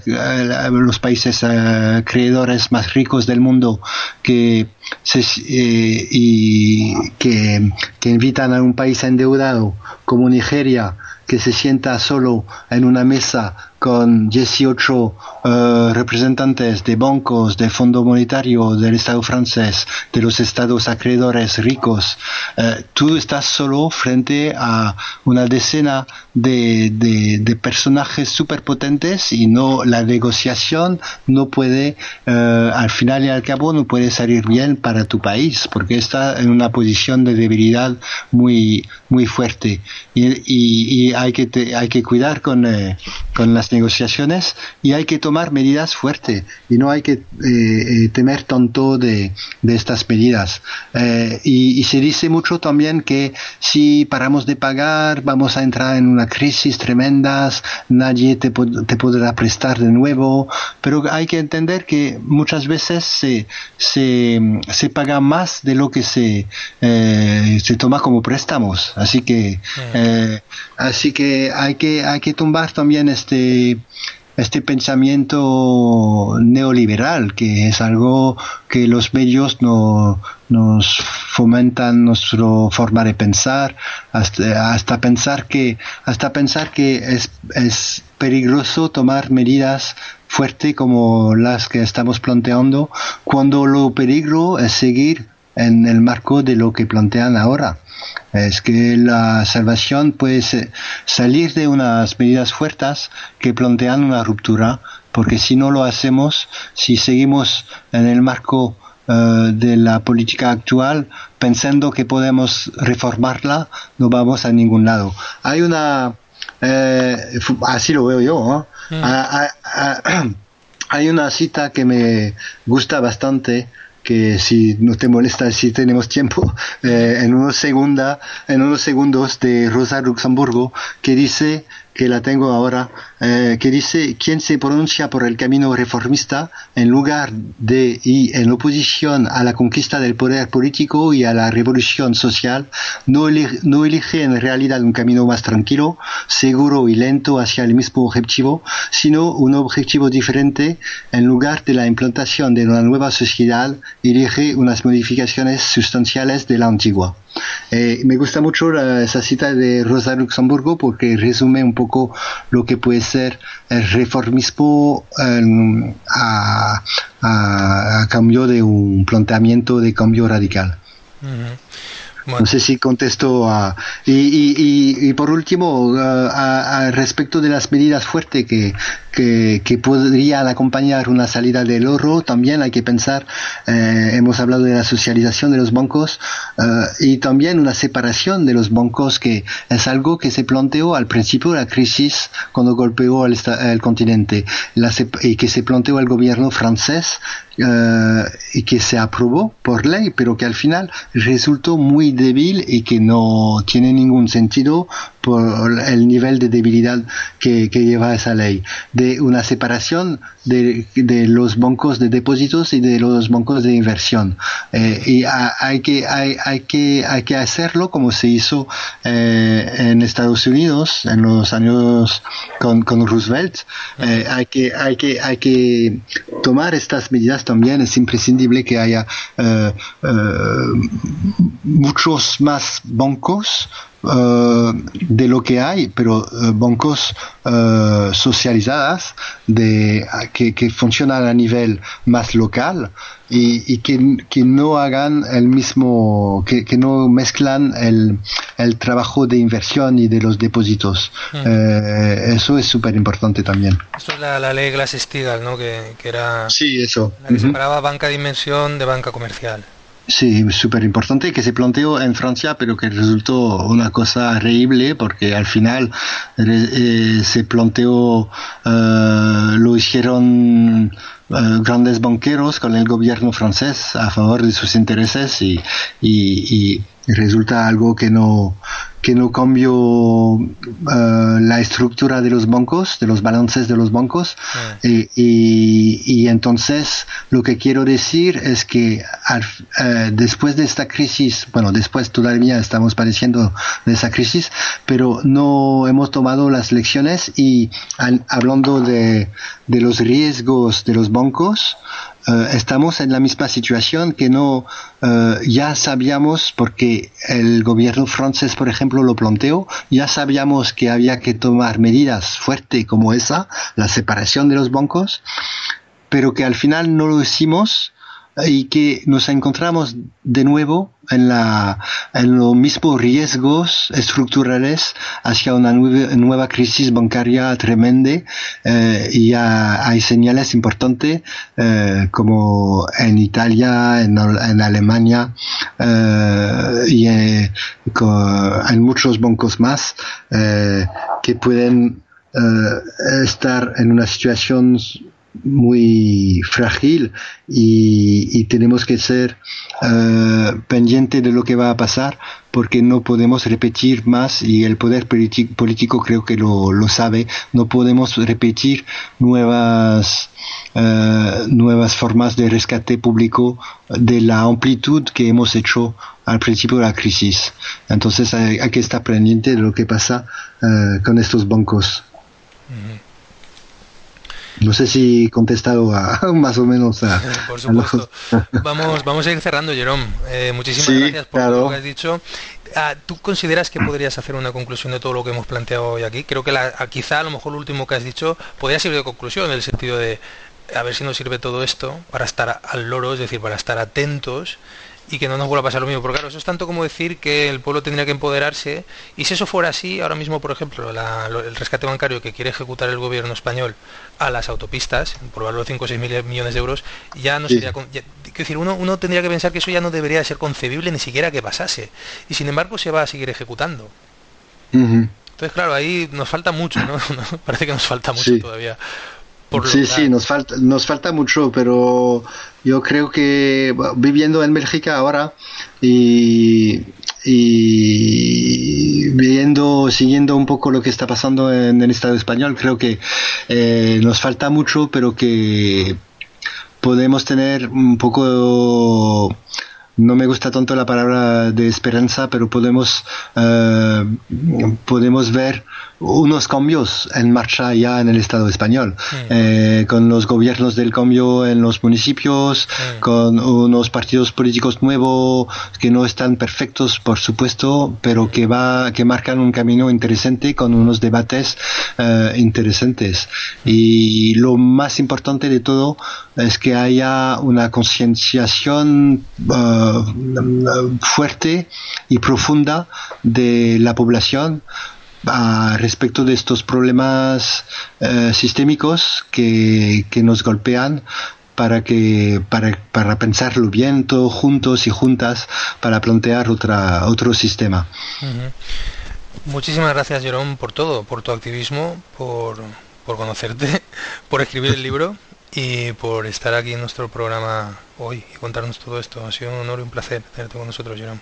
países uh, creadores más ricos del mundo, que, eh, y que invitan a un país endeudado como Nigeria, que se sienta solo en una mesa con 18 eh, representantes de bancos, de Fondo Monetario, del Estado francés, de los estados acreedores ricos, eh, tú estás solo frente a una decena de, de, personajes superpotentes y no la negociación no puede, eh, al final y al cabo, no puede salir bien para tu país porque está en una posición de debilidad muy, muy fuerte. Y, hay, que hay que cuidar con, con las negociaciones y hay que tomar medidas fuertes y no hay que eh, eh, temer tanto de, de estas medidas. Eh, y, se dice mucho también que si paramos de pagar vamos a entrar en una crisis tremenda, nadie te, te podrá prestar de nuevo, pero hay que entender que muchas veces se, se, se paga más de lo que se, se toma como préstamos. Así que, así que hay que hay que tumbar también este este pensamiento neoliberal, que es algo que los medios no, nos fomentan nuestra forma de pensar, hasta, pensar que, hasta pensar que es, es peligroso tomar medidas fuertes como las que estamos planteando, cuando lo peligro es seguir en el marco de lo que plantean ahora es que la salvación puede salir de unas medidas fuertes que plantean una ruptura, porque si no lo hacemos, si seguimos en el marco eh, de la política actual, pensando que podemos reformarla, no vamos a ningún lado. Hay una, eh, así lo veo yo, mm. ah, ah, ah, hay una cita que me gusta bastante que si no te molesta, si tenemos tiempo, [LAUGHS] eh, en, unos segunda, en unos segundos de Rosa Luxemburgo, que dice que la tengo ahora, eh, que dice, quien se pronuncia por el camino reformista en lugar de y en oposición a la conquista del poder político y a la revolución social, no elige, no elige en realidad un camino más tranquilo, seguro y lento hacia el mismo objetivo, sino un objetivo diferente en lugar de la implantación de una nueva sociedad, elige unas modificaciones sustanciales de la antigua. Eh, me gusta mucho esa cita de Rosa Luxemburgo porque resume un poco lo que puede ser el reformismo em, a, cambio de un planteamiento de cambio radical. No sé si contesto a... Y, y, y, por último, a, respecto de las medidas fuertes que, que, que, podrían acompañar una salida del oro, también hay que pensar, eh, hemos hablado de la socialización de los bancos eh, y también una separación de los bancos que es algo que se planteó al principio de la crisis cuando golpeó el, el continente la, y que se planteó el gobierno francés eh, y que se aprobó por ley, pero que al final resultó muy débil y que no tiene ningún sentido por el nivel de debilidad que, lleva esa ley, de una separación de, los bancos de depósitos y de los bancos de inversión. Eh, y hay, que, hay, hay, que, hay que hacerlo como se hizo eh, en Estados Unidos en los años con, con Roosevelt. Eh, hay, que, hay, que, hay que tomar estas medidas también. Es imprescindible que haya muchos más bancos eh, de lo que hay, pero uh, bancos uh, socializadas de, que, que, funcionan a nivel más local y, y que, que, no hagan el mismo, que, que no mezclan el, el, trabajo de inversión y de los depósitos. Mm. eso es súper importante también. Esto es la, la ley Glass-Steagall, ¿no? Que, que, era... Sí, eso. La que separaba banca de inversión de banca comercial. Sí, súper importante que se planteó en Francia, pero que resultó una cosa horrible porque al final eh, se planteó, eh, lo hicieron eh, grandes banqueros con el gobierno francés a favor de sus intereses y, y resulta algo que no que no cambió eh, la estructura de los bancos, de los balances de los bancos. Ah. Y, entonces lo que quiero decir es que eh, después de esta crisis, bueno, después todavía estamos padeciendo de esa crisis, pero no hemos tomado las lecciones y hablando de, de los riesgos de los bancos, eh, estamos en la misma situación que no eh, ya sabíamos porque el gobierno francés por ejemplo lo planteó ya sabíamos que había que tomar medidas fuertes como esa la separación de los bancos pero que al final no lo hicimos y que nos encontramos de nuevo en, la, en los mismos riesgos estructurales hacia una nueva, crisis bancaria tremenda eh, y hay señales importantes eh, como en Italia, en, Alemania eh, y en, en, muchos bancos más que pueden estar en una situación muy frágil y, tenemos que ser uh, pendiente de lo que va a pasar porque no podemos repetir más y el poder político creo que lo, lo sabe. No podemos repetir nuevas uh, nuevas formas de rescate público de la amplitud que hemos hecho al principio de la crisis. Entonces hay, que estar pendiente de lo que pasa uh, con estos bancos no sé si he contestado a, [LAUGHS] más o menos a... Por supuesto. vamos, vamos a ir cerrando, Jerome. Eh, muchísimas gracias por lo que has dicho. Ah, ¿Tú consideras que podrías hacer una conclusión de todo lo que hemos planteado hoy aquí? Creo que la, quizá a lo mejor lo último que has dicho podría ser de conclusión, en el sentido de a ver si nos sirve todo esto para estar al loro, es decir, para estar atentos y que no nos vuelva a pasar lo mismo. Porque claro, eso es tanto como decir que el pueblo tendría que empoderarse y si eso fuera así, ahora mismo, por ejemplo, el rescate bancario que quiere ejecutar el gobierno español a las autopistas, por valor de 5 o 6 mil millones de euros, ya no sería... decir, uno, uno tendría que pensar que eso ya no debería ser concebible ni siquiera que pasase. Y sin embargo se va a seguir ejecutando. Entonces, claro, ahí nos falta mucho, ¿no? [LAUGHS] Parece que nos falta mucho todavía sí, sí, nos falta, nos falta mucho, pero yo creo que viviendo en Bélgica ahora y, viendo, siguiendo un poco lo que está pasando en el Estado español, creo que eh, nos falta mucho, pero que podemos tener un poco no me gusta tanto la palabra de esperanza, pero podemos, eh, podemos ver unos cambios en marcha ya en el Estado español, eh, con los gobiernos del cambio en los municipios, con unos partidos políticos nuevos que no están perfectos, por supuesto, pero que va, que marcan un camino interesante con unos debates eh, interesantes. Y lo más importante de todo es que haya una concienciación uh, fuerte y profunda de la población uh, respecto de estos problemas uh, sistémicos que, que, nos golpean para que para, para pensarlo bien todos juntos y juntas para plantear otra otro sistema. Muchísimas gracias Jerón por todo, por tu activismo, por, por conocerte, [LAUGHS] por escribir el libro y por estar aquí en nuestro programa hoy y contarnos todo esto. Ha sido un honor y un placer tenerte con nosotros, Jerome.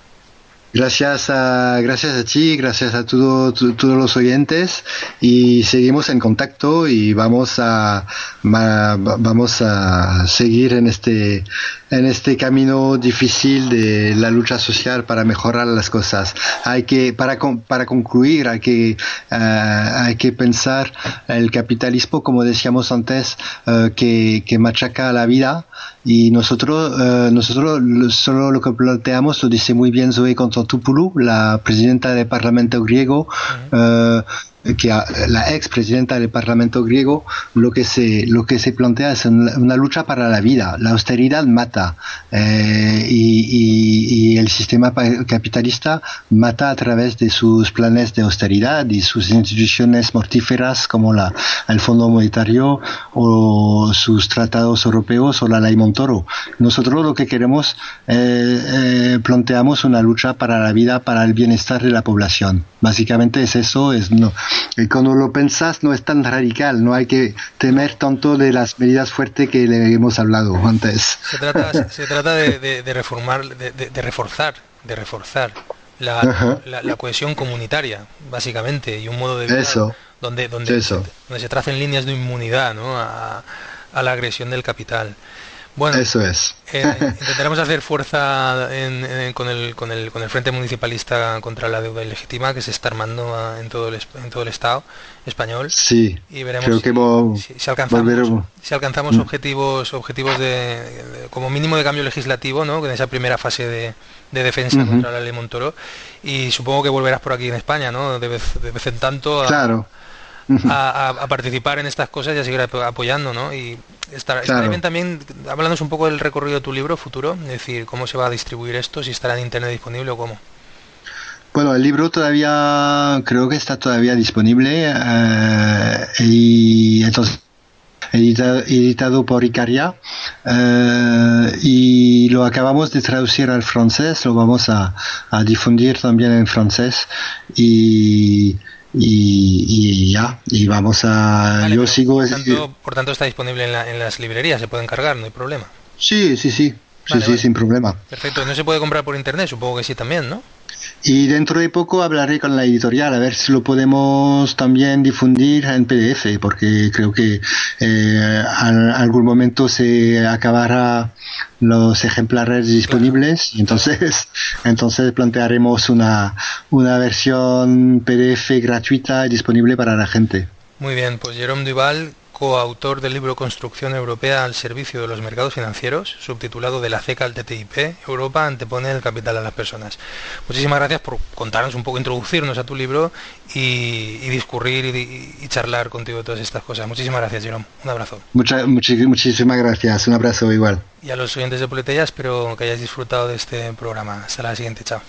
Gracias a, gracias a ti, gracias a todo, todos los oyentes y seguimos en contacto y vamos a, vamos a seguir en este, en este camino difícil de la lucha social para mejorar las cosas. Hay que, para, para concluir, hay que, eh, hay que pensar el capitalismo, como decíamos antes, eh, que, que machaca la vida y nosotros, eh, nosotros solo lo que planteamos, lo dice muy bien Zoe Konstantopoulou, la presidenta del Parlamento griego, que la ex presidenta del Parlamento griego lo que se lo que se plantea es una, lucha para la vida. La austeridad mata eh, y, y, el sistema capitalista mata a través de sus planes de austeridad y sus instituciones mortíferas como la, el Fondo Monetario o sus tratados europeos o la Ley Montoro. Nosotros lo que queremos eh, eh, planteamos una lucha para la vida, para el bienestar de la población. Básicamente es eso, es no, y cuando lo pensás no es tan radical, no hay que temer tanto de las medidas fuertes que le hemos hablado antes. Se trata, se trata de, de, reformar, de, de, reforzar, de reforzar la, la, cohesión comunitaria, básicamente, y un modo de vida donde, donde, Se, donde se tracen líneas de inmunidad ¿no? a, a la agresión del capital. Bueno, eso es. Eh, intentaremos hacer fuerza con, el, con, el, con el Frente Municipalista contra la Deuda Ilegítima que se está armando ah, en todo el, en todo el Estado español. Sí, y veremos si, alcanzamos, si alcanzamos mm. objetivos objetivos de, como mínimo de cambio legislativo, ¿no? en esa primera fase de, defensa contra la ley Montoro. Y supongo que volverás por aquí en España, ¿no? de, vez, de vez en tanto. claro a, participar en estas cosas y a seguir apoyando, ¿no? Y estar, bien también, hablándonos un poco del recorrido de tu libro futuro, es decir, cómo se va a distribuir esto, si estará en internet disponible o cómo. Bueno, el libro todavía creo que está todavía disponible eh, y entonces editado, por Icaria eh, y lo acabamos de traducir al francés, lo vamos a, a difundir también en francés y y, ya, y vamos a... yo sigo... Por tanto, por tanto, está disponible en, en, las librerías, se puede encargar, no hay problema. Sí, sí, sí, sí, sí, sin problema. Perfecto, no se puede comprar por internet, supongo que sí también, ¿no? Y dentro de poco hablaré con la editorial a ver si lo podemos también difundir en PDF, porque creo que eh, en algún momento se acabará los ejemplares disponibles y entonces [LAUGHS] entonces plantearemos una, una versión PDF gratuita y disponible para la gente. Muy bien, pues Jerome Duval, coautor del libro Construcción Europea al servicio de los mercados financieros, subtitulado De la CECA al TTIP, Europa antepone el capital a las personas. Muchísimas gracias por contarnos un poco, introducirnos a tu libro y, discurrir y, charlar contigo de todas estas cosas. Muchísimas gracias, Jerome. Un abrazo. muchísimas gracias. Un abrazo igual. Y a los oyentes de Poletella espero que hayáis disfrutado de este programa. Hasta la siguiente. Chao.